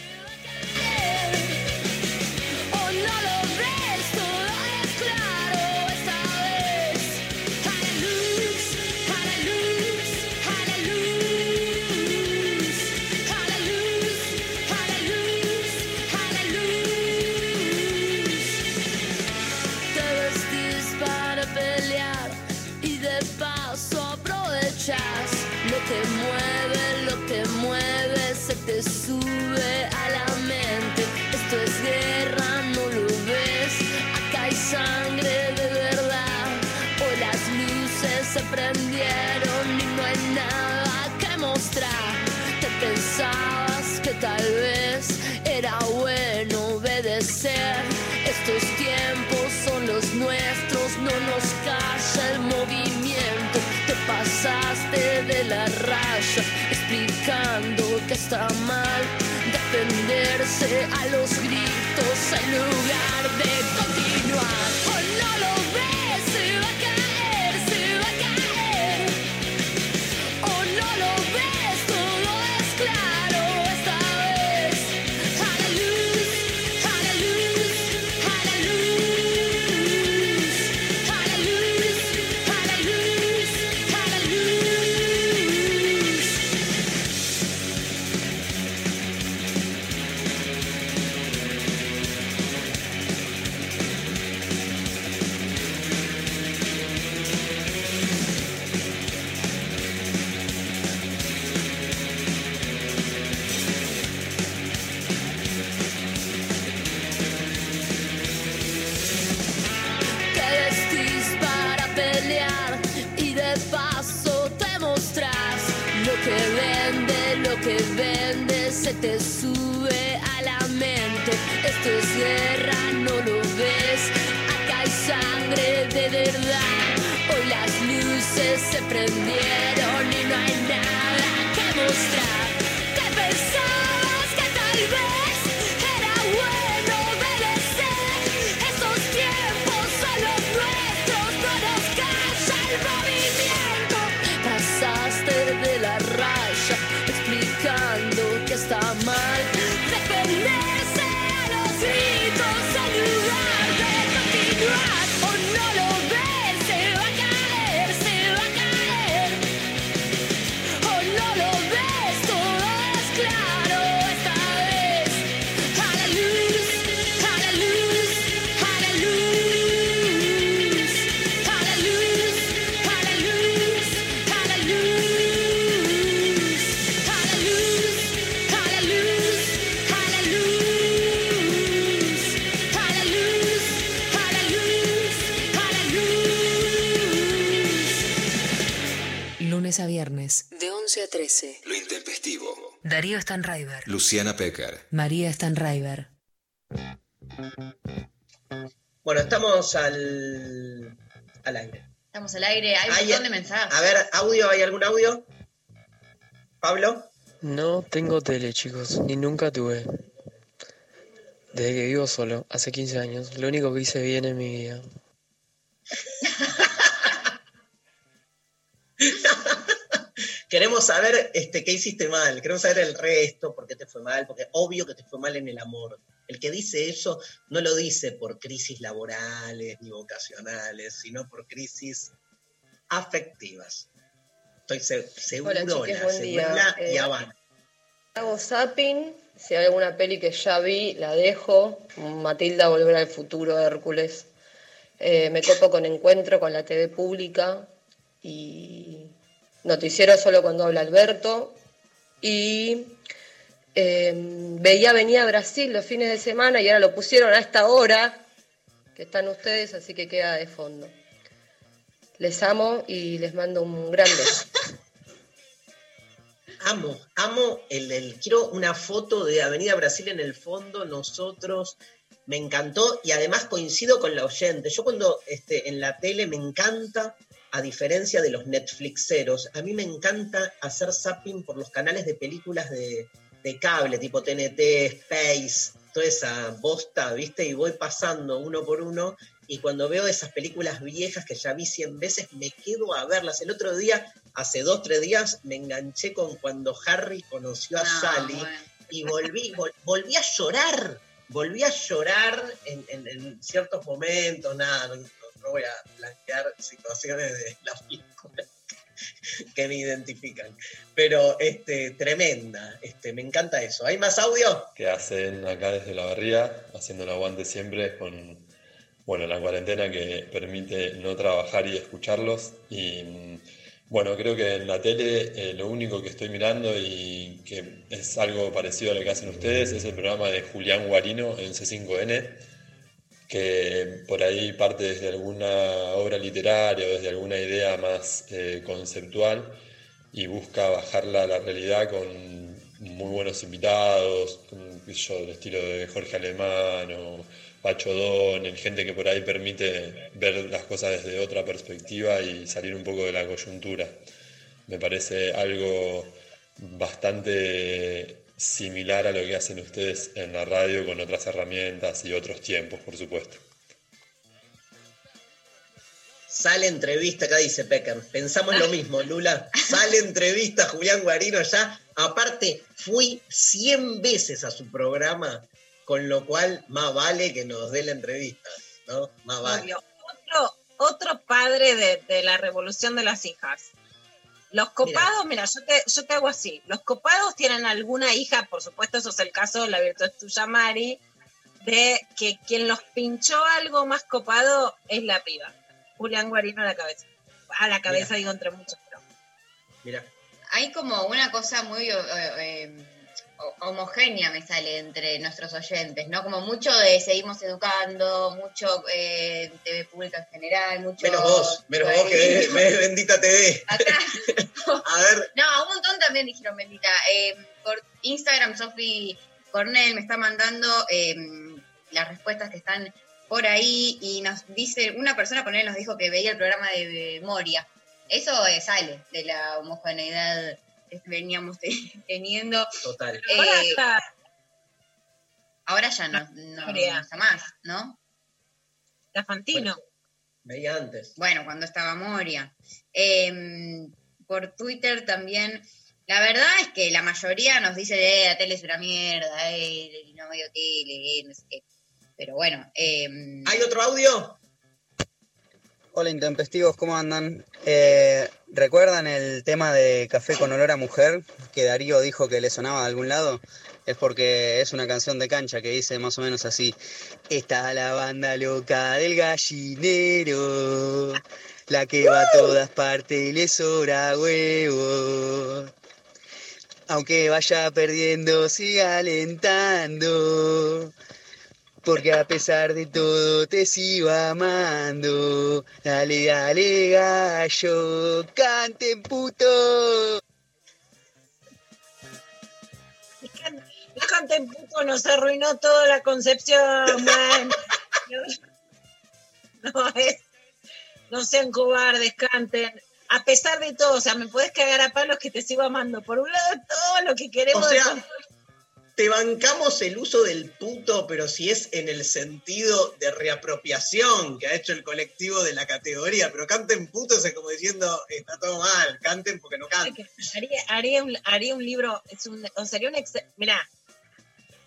Se prendieron y no hay nada que mostrar. Te pensabas que tal vez era bueno obedecer. Estos tiempos son los nuestros, no nos calla el movimiento. Te pasaste de la raya explicando que está mal defenderse a los gritos en lugar de continuar. Luces Darío Stanraiver, Luciana Pecker. María Stanraiver. Bueno, estamos al, al aire. Estamos al aire, hay un Hay- montón de mensajes. A ver, audio, ¿hay algún audio? Pablo. No tengo tele, chicos, ni nunca tuve. Desde que vivo solo, hace 15 años, lo único que hice bien en mi vida. [laughs] Queremos saber este, qué hiciste mal, queremos saber el resto, por qué te fue mal, porque obvio que te fue mal en el amor. El que dice eso no lo dice por crisis laborales ni vocacionales, sino por crisis afectivas. Estoy se-. Segura y Eh, Habana. Hago zapping, si hay alguna peli que ya vi, la dejo. Matilda Volver al Futuro, Hércules. Eh, me copo con Encuentro, con la TV pública. Y Noticiero solo cuando habla Alberto. Y eh, veía Venía a Brasil los fines de semana y ahora lo pusieron a esta hora que están ustedes, así que queda de fondo. Les amo y les mando un gran beso. [laughs] Amo, amo el, el- quiero una foto de Avenida Brasil en el fondo, nosotros, me encantó y además coincido con la oyente. Yo cuando este, en la tele me encanta, a diferencia de los Netflixeros, a mí me encanta hacer zapping por los canales de películas de, de cable, tipo TNT, Space, toda esa bosta, ¿viste? Y voy pasando uno por uno y cuando veo esas películas viejas que ya vi 100 veces, me quedo a verlas. El otro día, hace dos, tres días, me enganché con cuando Harry conoció a No, Sally bueno. y volví, vol- volví a llorar, volví a llorar en, en- en ciertos momentos, nada, no voy a plantear situaciones de la película que me identifican, pero este, tremenda, este, me encanta eso. ¿Hay más audio? que hacen acá desde la barría, haciendo el aguante siempre con bueno, la cuarentena que permite no trabajar y escucharlos. Y bueno, creo que en la tele eh, lo único que estoy mirando y que es algo parecido a lo que hacen ustedes es el programa de Julián Guarino en C5N, que por ahí parte desde alguna obra literaria o desde alguna idea más eh, conceptual y busca bajarla a la realidad con muy buenos invitados, con, yo, del estilo de Jorge Alemán o Pacho Don, gente que por ahí permite ver las cosas desde otra perspectiva y salir un poco de la coyuntura. Me parece algo bastante similar a lo que hacen ustedes en la radio con otras herramientas y otros tiempos, por supuesto. Sale entrevista, acá dice Pecker. Pensamos lo mismo, Lula. Sale entrevista Julián Guarino ya. Aparte, fui 100 veces a su programa, con lo cual más vale que nos dé la entrevista, ¿no? Más vale. Obvio. Otro, otro padre de, de la revolución de las hijas. Los copados, mira, yo, te, yo te hago así. Los copados tienen alguna hija, por supuesto, eso es el caso, la virtud es tuya, Mari, de que quien los pinchó algo más copado es la piba. Julián Guarino a la cabeza. A la cabeza, digo, entre muchos. pero- Mira. Hay como una cosa muy eh, eh, homogénea me sale entre nuestros oyentes, ¿no? Como mucho de seguimos educando, mucho eh, TV pública en general, mucho... Menos vos, menos vos que ves, Bendita TV. [laughs] A ver, No, un montón también dijeron bendita. Eh, por Instagram, Sofi Cornell me está mandando eh, las respuestas que están por ahí y nos dice, una persona por él nos dijo que veía el programa de, de Moria. Eso eh, sale de la homogeneidad que veníamos te- [laughs] teniendo. total. Ahora Eh, ahora ya no, no, no está más, ¿no? está Fantino. Veía antes. Bueno, cuando estaba Moria. Eh, por Twitter también. La verdad es que la mayoría nos dice, eh, la tele es una mierda, eh, no veo tele, eh, no sé qué. Pero bueno, eh, ¿Hay otro audio? Hola intempestivos, ¿cómo andan? Eh, ¿Recuerdan el tema de Café con olor a mujer que Darío dijo que le sonaba de algún lado? Es porque es una canción de cancha que dice más o menos así. Está la banda loca del gallinero, la que va a todas partes y le sobra huevo. Aunque vaya perdiendo, siga alentando. Porque a pesar de todo te sigo amando. Dale, dale, gallo, canten puto. En puto, nos arruinó toda la concepción, man. No, no es. No sean cobardes, canten. A pesar de todo, o sea, me puedes cagar a palos que te sigo amando. Por un lado, todo lo que queremos. O sea, de- te bancamos el uso del puto, pero si es en el sentido de reapropiación que ha hecho el colectivo de la categoría, pero canten putos es como diciendo, está todo mal, canten porque no canten. haría, haría, un, haría un libro, es un, o sería un... Mirá,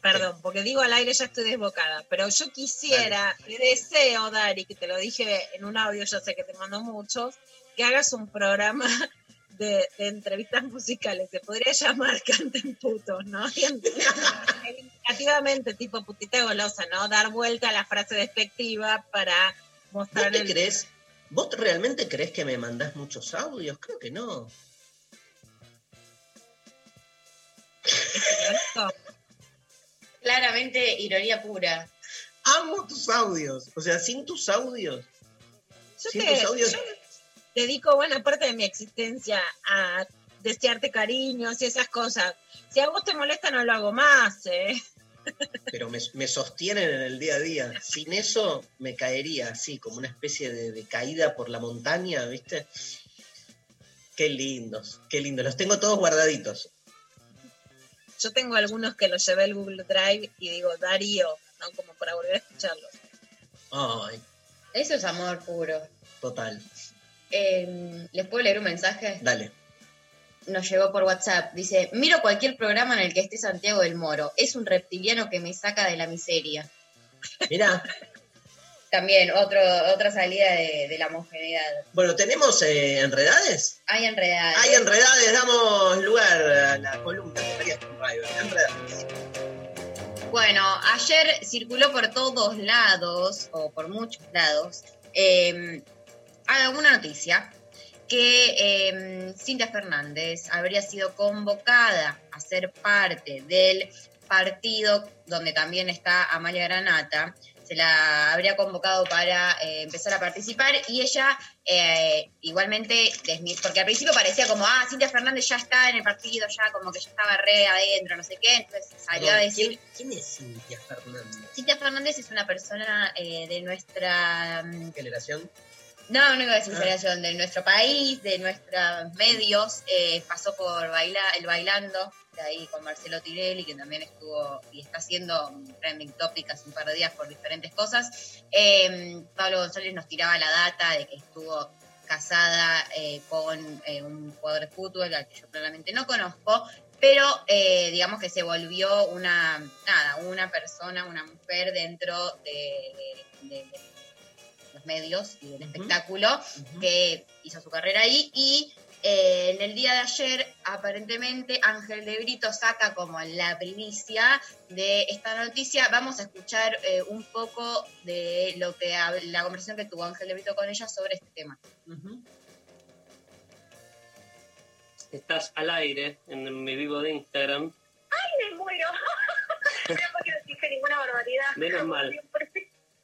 perdón, porque digo al aire ya estoy desbocada, pero yo quisiera, deseo, Dari, que te lo dije en un audio, yo sé que te mando muchos, que hagas un programa de, de entrevistas musicales, se podría llamar [laughs] Canten Putos, ¿no? Indicativamente, tipo putita golosa, ¿no? Dar vuelta a la frase despectiva para ¿Vos mostrar te el... crees? ¿Vos realmente crees que me mandás muchos audios? Creo que no. [laughs] claramente ironía pura. Amo tus audios. O sea, sin tus audios. Yo sin te- tus audios. yo dedico buena parte de mi existencia a desearte cariños y esas cosas. Si a vos te molesta, no lo hago más, ¿eh? pero me, me sostienen en el día a día. Sin eso me caería así, como una especie de, de caída por la montaña, ¿viste? Qué lindos, qué lindos. Los tengo todos guardaditos. Yo tengo algunos que los llevé al Google Drive y digo, Darío, ¿no? Como para volver a escucharlos. Ay, Eso es amor puro. total. Eh, ¿Les puedo leer un mensaje? Dale. Nos llegó por WhatsApp. Dice, miro cualquier programa en el que esté Santiago del Moro. Es un reptiliano que me saca de la miseria. Mira, [laughs] También otro, otra salida de, de la homogeneidad. bueno, ¿tenemos eh, enredades? Hay enredadas. Hay enredades, damos lugar a la columna. Enredades. Bueno, ayer circuló por todos lados, o por muchos lados, eh, una noticia que eh, Cintia Fernández habría sido convocada a ser parte del partido donde también está Amalia Granata. Se la habría convocado para eh, empezar a participar y ella eh, igualmente, porque al principio parecía como, ah, Cintia Fernández ya está en el partido, ya como que ya estaba re adentro, no sé qué, entonces salió a decir... ¿quién, quién es Cintia Fernández? Cintia Fernández es una persona eh, de nuestra... mm, ¿Generación? No, no iba a decir de nuestro país, de nuestros medios. eh, pasó por baila, el Bailando, de ahí con Marcelo Tirelli, que también estuvo y está haciendo trending topic hace un par de días por diferentes cosas. Eh, Pablo González nos tiraba la data de que estuvo casada eh, con eh, un jugador de fútbol al que yo claramente no conozco, pero eh, digamos que se volvió una, nada, una persona, una mujer dentro de, de- de los medios y del espectáculo que hizo su carrera ahí y eh, en el día de ayer aparentemente Ángel de Brito saca como la primicia de esta noticia. Vamos a escuchar eh, un poco de lo que la conversación que tuvo Ángel de Brito con ella sobre este tema. Estás al aire en mi vivo de Instagram. ¡Ay, me muero! [laughs] no porque no dije ninguna barbaridad. Menos mal.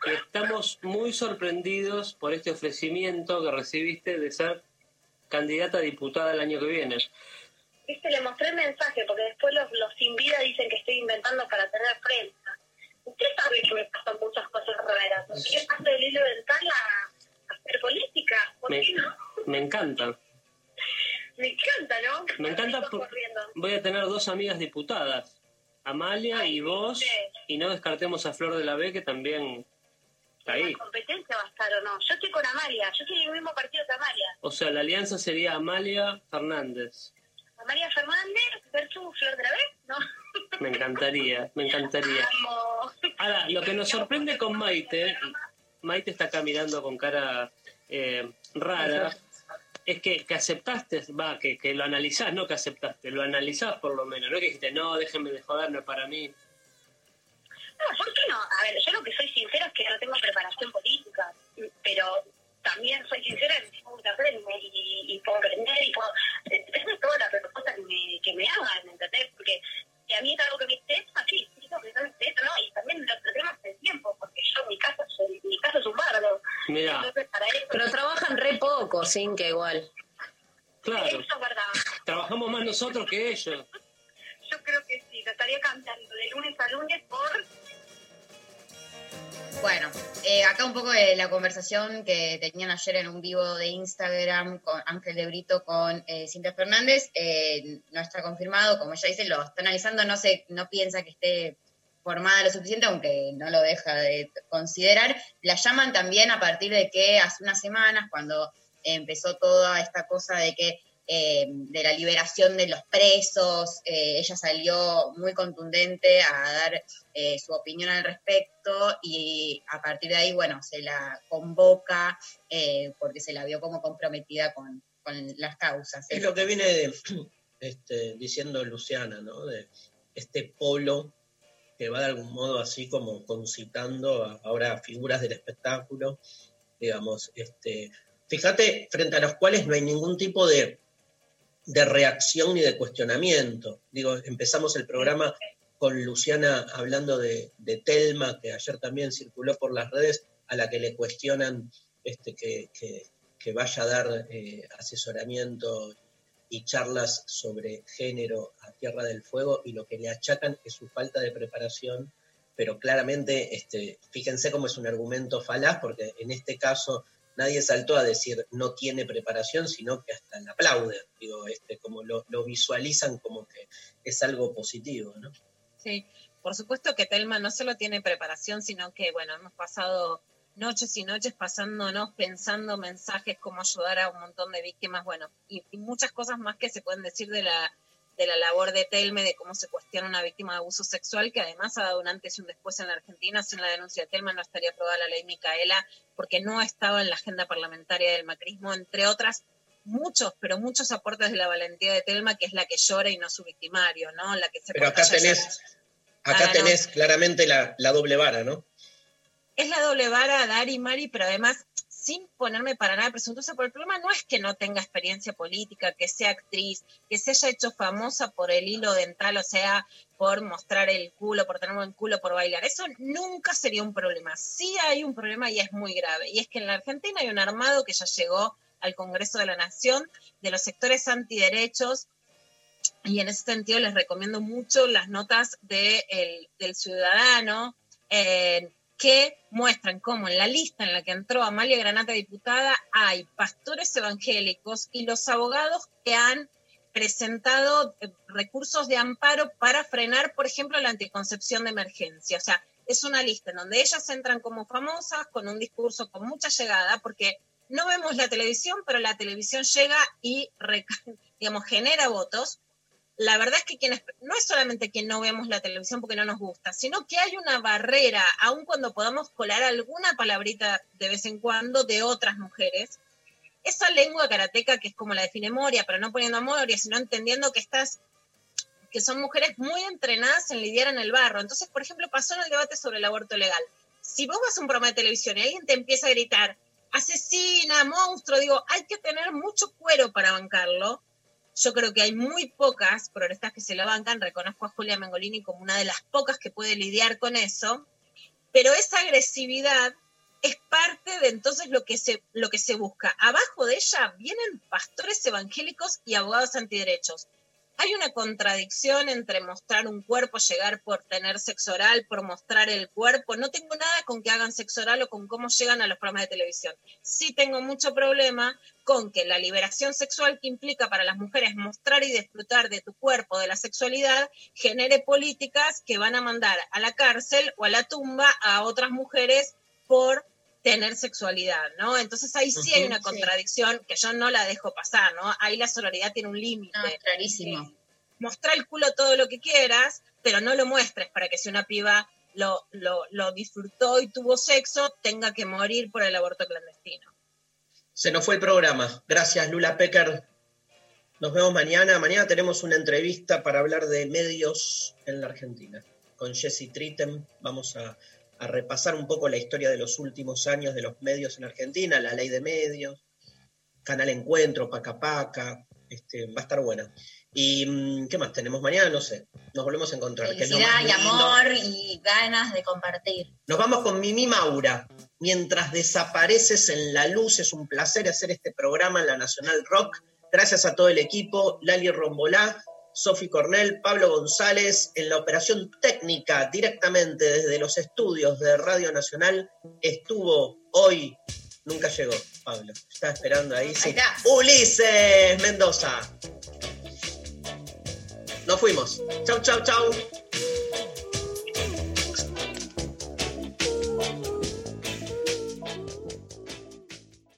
Estamos muy sorprendidos por este ofrecimiento que recibiste de ser candidata a diputada el año que viene. Viste, le mostré el mensaje, porque después los, los sin vida dicen que estoy inventando para tener prensa. Usted sabe que me pasan muchas cosas raras. ¿Qué pasa del hilo dental a, a hacer política? ¿Por Me, qué no? me encanta. [laughs] Me encanta, ¿no? Me encanta por- corriendo. Voy a tener dos amigas diputadas, Amalia y vos, y no descartemos a Flor de la B, que también está ahí. ¿La competencia va a estar o no? Yo estoy con Amalia. Yo estoy en el mismo partido que Amalia. O sea, la alianza sería Amalia Fernández. Amalia Fernández versus Flor de la B, ¿no? [laughs] Me encantaría, me encantaría. Ahora, lo que nos sorprende con Maite, Maite está acá mirando con cara eh, rara, es que, que aceptaste, va, que, que lo analizás, no que aceptaste, lo analizás por lo menos, no que dijiste, no, déjenme de joder, no es para mí. No, ¿por qué no? A ver, yo lo que soy sincera es que no tengo preparación política, pero también soy sincera en que tengo que aprender y, y puedo aprender y puedo... Depende de todas las propuestas que me, que me hagan, ¿entendés? Porque si a mí es algo que me interesa, sí, sí, que me interesa, ¿no? Y también lo tratemos el tiempo, porque yo en mi casa, soy, mi casa es un bardo. Mira, Entonces, para eso... Pero trabajan re poco, sin que igual. claro, Eso es verdad. trabajamos más nosotros que ellos. Yo creo que sí, lo estaría cantando de lunes a lunes por... Bueno, eh, acá un poco de la conversación que tenían ayer en un vivo de Instagram con Ángel de Brito con eh, Cintia Fernández. eh, no está confirmado, como ella dice, lo está analizando, no se, no piensa que esté formada lo suficiente, aunque no lo deja de considerar. La llaman también a partir de que hace unas semanas, cuando empezó toda esta cosa de que eh, de la liberación de los presos, eh, ella salió muy contundente a dar eh, su opinión al respecto y a partir de ahí, bueno, se la convoca porque se la vio como comprometida con, con las causas. Es lo que viene de, [clears throat] este, diciendo Luciana, ¿no? De este polo que va de algún modo así como concitando ahora a figuras del espectáculo, digamos, este, fíjate, frente a los cuales no hay ningún tipo de, de reacción ni de cuestionamiento. Digo, empezamos el programa con Luciana hablando de, Telma, que ayer también circuló por las redes, a la que le cuestionan este, que, que- que vaya a dar eh, asesoramiento y charlas sobre género a Tierra del Fuego y lo que le achacan es su falta de preparación, pero claramente, este, fíjense cómo es un argumento falaz, porque en este caso nadie saltó a decir no tiene preparación, sino que hasta le aplauden, digo, este, como lo, lo visualizan como que es algo positivo, ¿no? Sí, por supuesto que Telma no solo tiene preparación, sino que, bueno, hemos pasado noches y noches pasándonos pensando mensajes, cómo ayudar a un montón de víctimas, bueno, y, y muchas cosas más que se pueden decir de la, de la labor de Telme, de cómo se cuestiona una víctima de abuso sexual, que además ha dado un antes y un después en la Argentina. Sin la denuncia de Telma no estaría aprobada la ley Micaela, porque no estaba en la agenda parlamentaria del macrismo, entre otras muchos, pero muchos aportes de la valentía de Telma, que es la que llora y no su victimario, ¿no? La que se Pero acá tenés, acá Ah, tenés claramente la, la doble vara, ¿no? es la doble vara Dari Mari, pero además sin ponerme para nada presuntuosa, porque el problema no es que no tenga experiencia política, que sea actriz, que se haya hecho famosa por el hilo dental, o sea, por mostrar el culo, por tener buen culo, por bailar. Eso nunca sería un problema. Sí hay un problema y es muy grave, y es que en la Argentina hay un armado que ya llegó al Congreso de la Nación de los sectores antiderechos y en ese sentido les recomiendo mucho las notas de el- del Ciudadano, eh, que muestran cómo en la lista en la que entró Amalia Granata diputada hay pastores evangélicos y los abogados que han presentado eh, recursos de amparo para frenar, por ejemplo, la anticoncepción de emergencia. O sea, es una lista en donde ellas entran como famosas, con un discurso con mucha llegada, porque no vemos la televisión, pero la televisión llega y, [laughs] digamos, genera votos. La verdad es que quienes, no es solamente que no vemos la televisión porque no nos gusta, sino que hay una barrera, aun cuando podamos colar alguna palabrita de vez en cuando de otras mujeres, esa lengua karateca que es como la define Moria, pero no poniendo a Moria, sino entendiendo que estas, que son mujeres muy entrenadas en lidiar en el barro. Entonces, por ejemplo, pasó en el debate sobre el aborto legal. Si vos vas a un programa de televisión y alguien te empieza a gritar, asesina, monstruo, digo, hay que tener mucho cuero para bancarlo. Yo creo que hay muy pocas progresistas que se la bancan. Reconozco a Julia Mengolini como una de las pocas que puede lidiar con eso. Pero esa agresividad es parte de entonces lo que se, lo que se busca. Abajo de ella vienen pastores evangélicos y abogados antiderechos. Hay una contradicción entre mostrar un cuerpo, llegar por tener sexo oral, por mostrar el cuerpo. No tengo nada con que hagan sexo oral o con cómo llegan a los programas de televisión. Sí tengo mucho problema con que la liberación sexual que implica para las mujeres mostrar y disfrutar de tu cuerpo, de la sexualidad, genere políticas que van a mandar a la cárcel o a la tumba a otras mujeres por tener sexualidad, ¿no? Entonces ahí sí hay una sí. contradicción que yo no la dejo pasar, ¿no? Ahí la sororidad tiene un límite. No, es clarísimo. Mostrar el culo todo lo que quieras, pero no lo muestres para que si una piba lo, lo, lo disfrutó y tuvo sexo, tenga que morir por el aborto clandestino. Se nos fue el programa. Gracias, Lula Pecker. Nos vemos mañana. Mañana tenemos una entrevista para hablar de medios en la Argentina. Con Jesse Tritem vamos a, a repasar un poco la historia de los últimos años de los medios en Argentina, la ley de medios, Canal Encuentro, Paca Paca. Este, va a estar buena. ¿Y mm, qué más tenemos mañana? No sé. Nos volvemos a encontrar. Felicidad y amor y ganas de compartir. Nos vamos con Mimi Maura. Mientras desapareces en la luz, es un placer hacer este programa en la Nacional Rock. Gracias a todo el equipo, Lali Rombolá, Sofi Cornell, Pablo González, en la operación técnica directamente desde los estudios de Radio Nacional, estuvo hoy, nunca llegó, Pablo. Está esperando ahí. sí. Ulises Mendoza. Nos fuimos. Chau, chau, chau.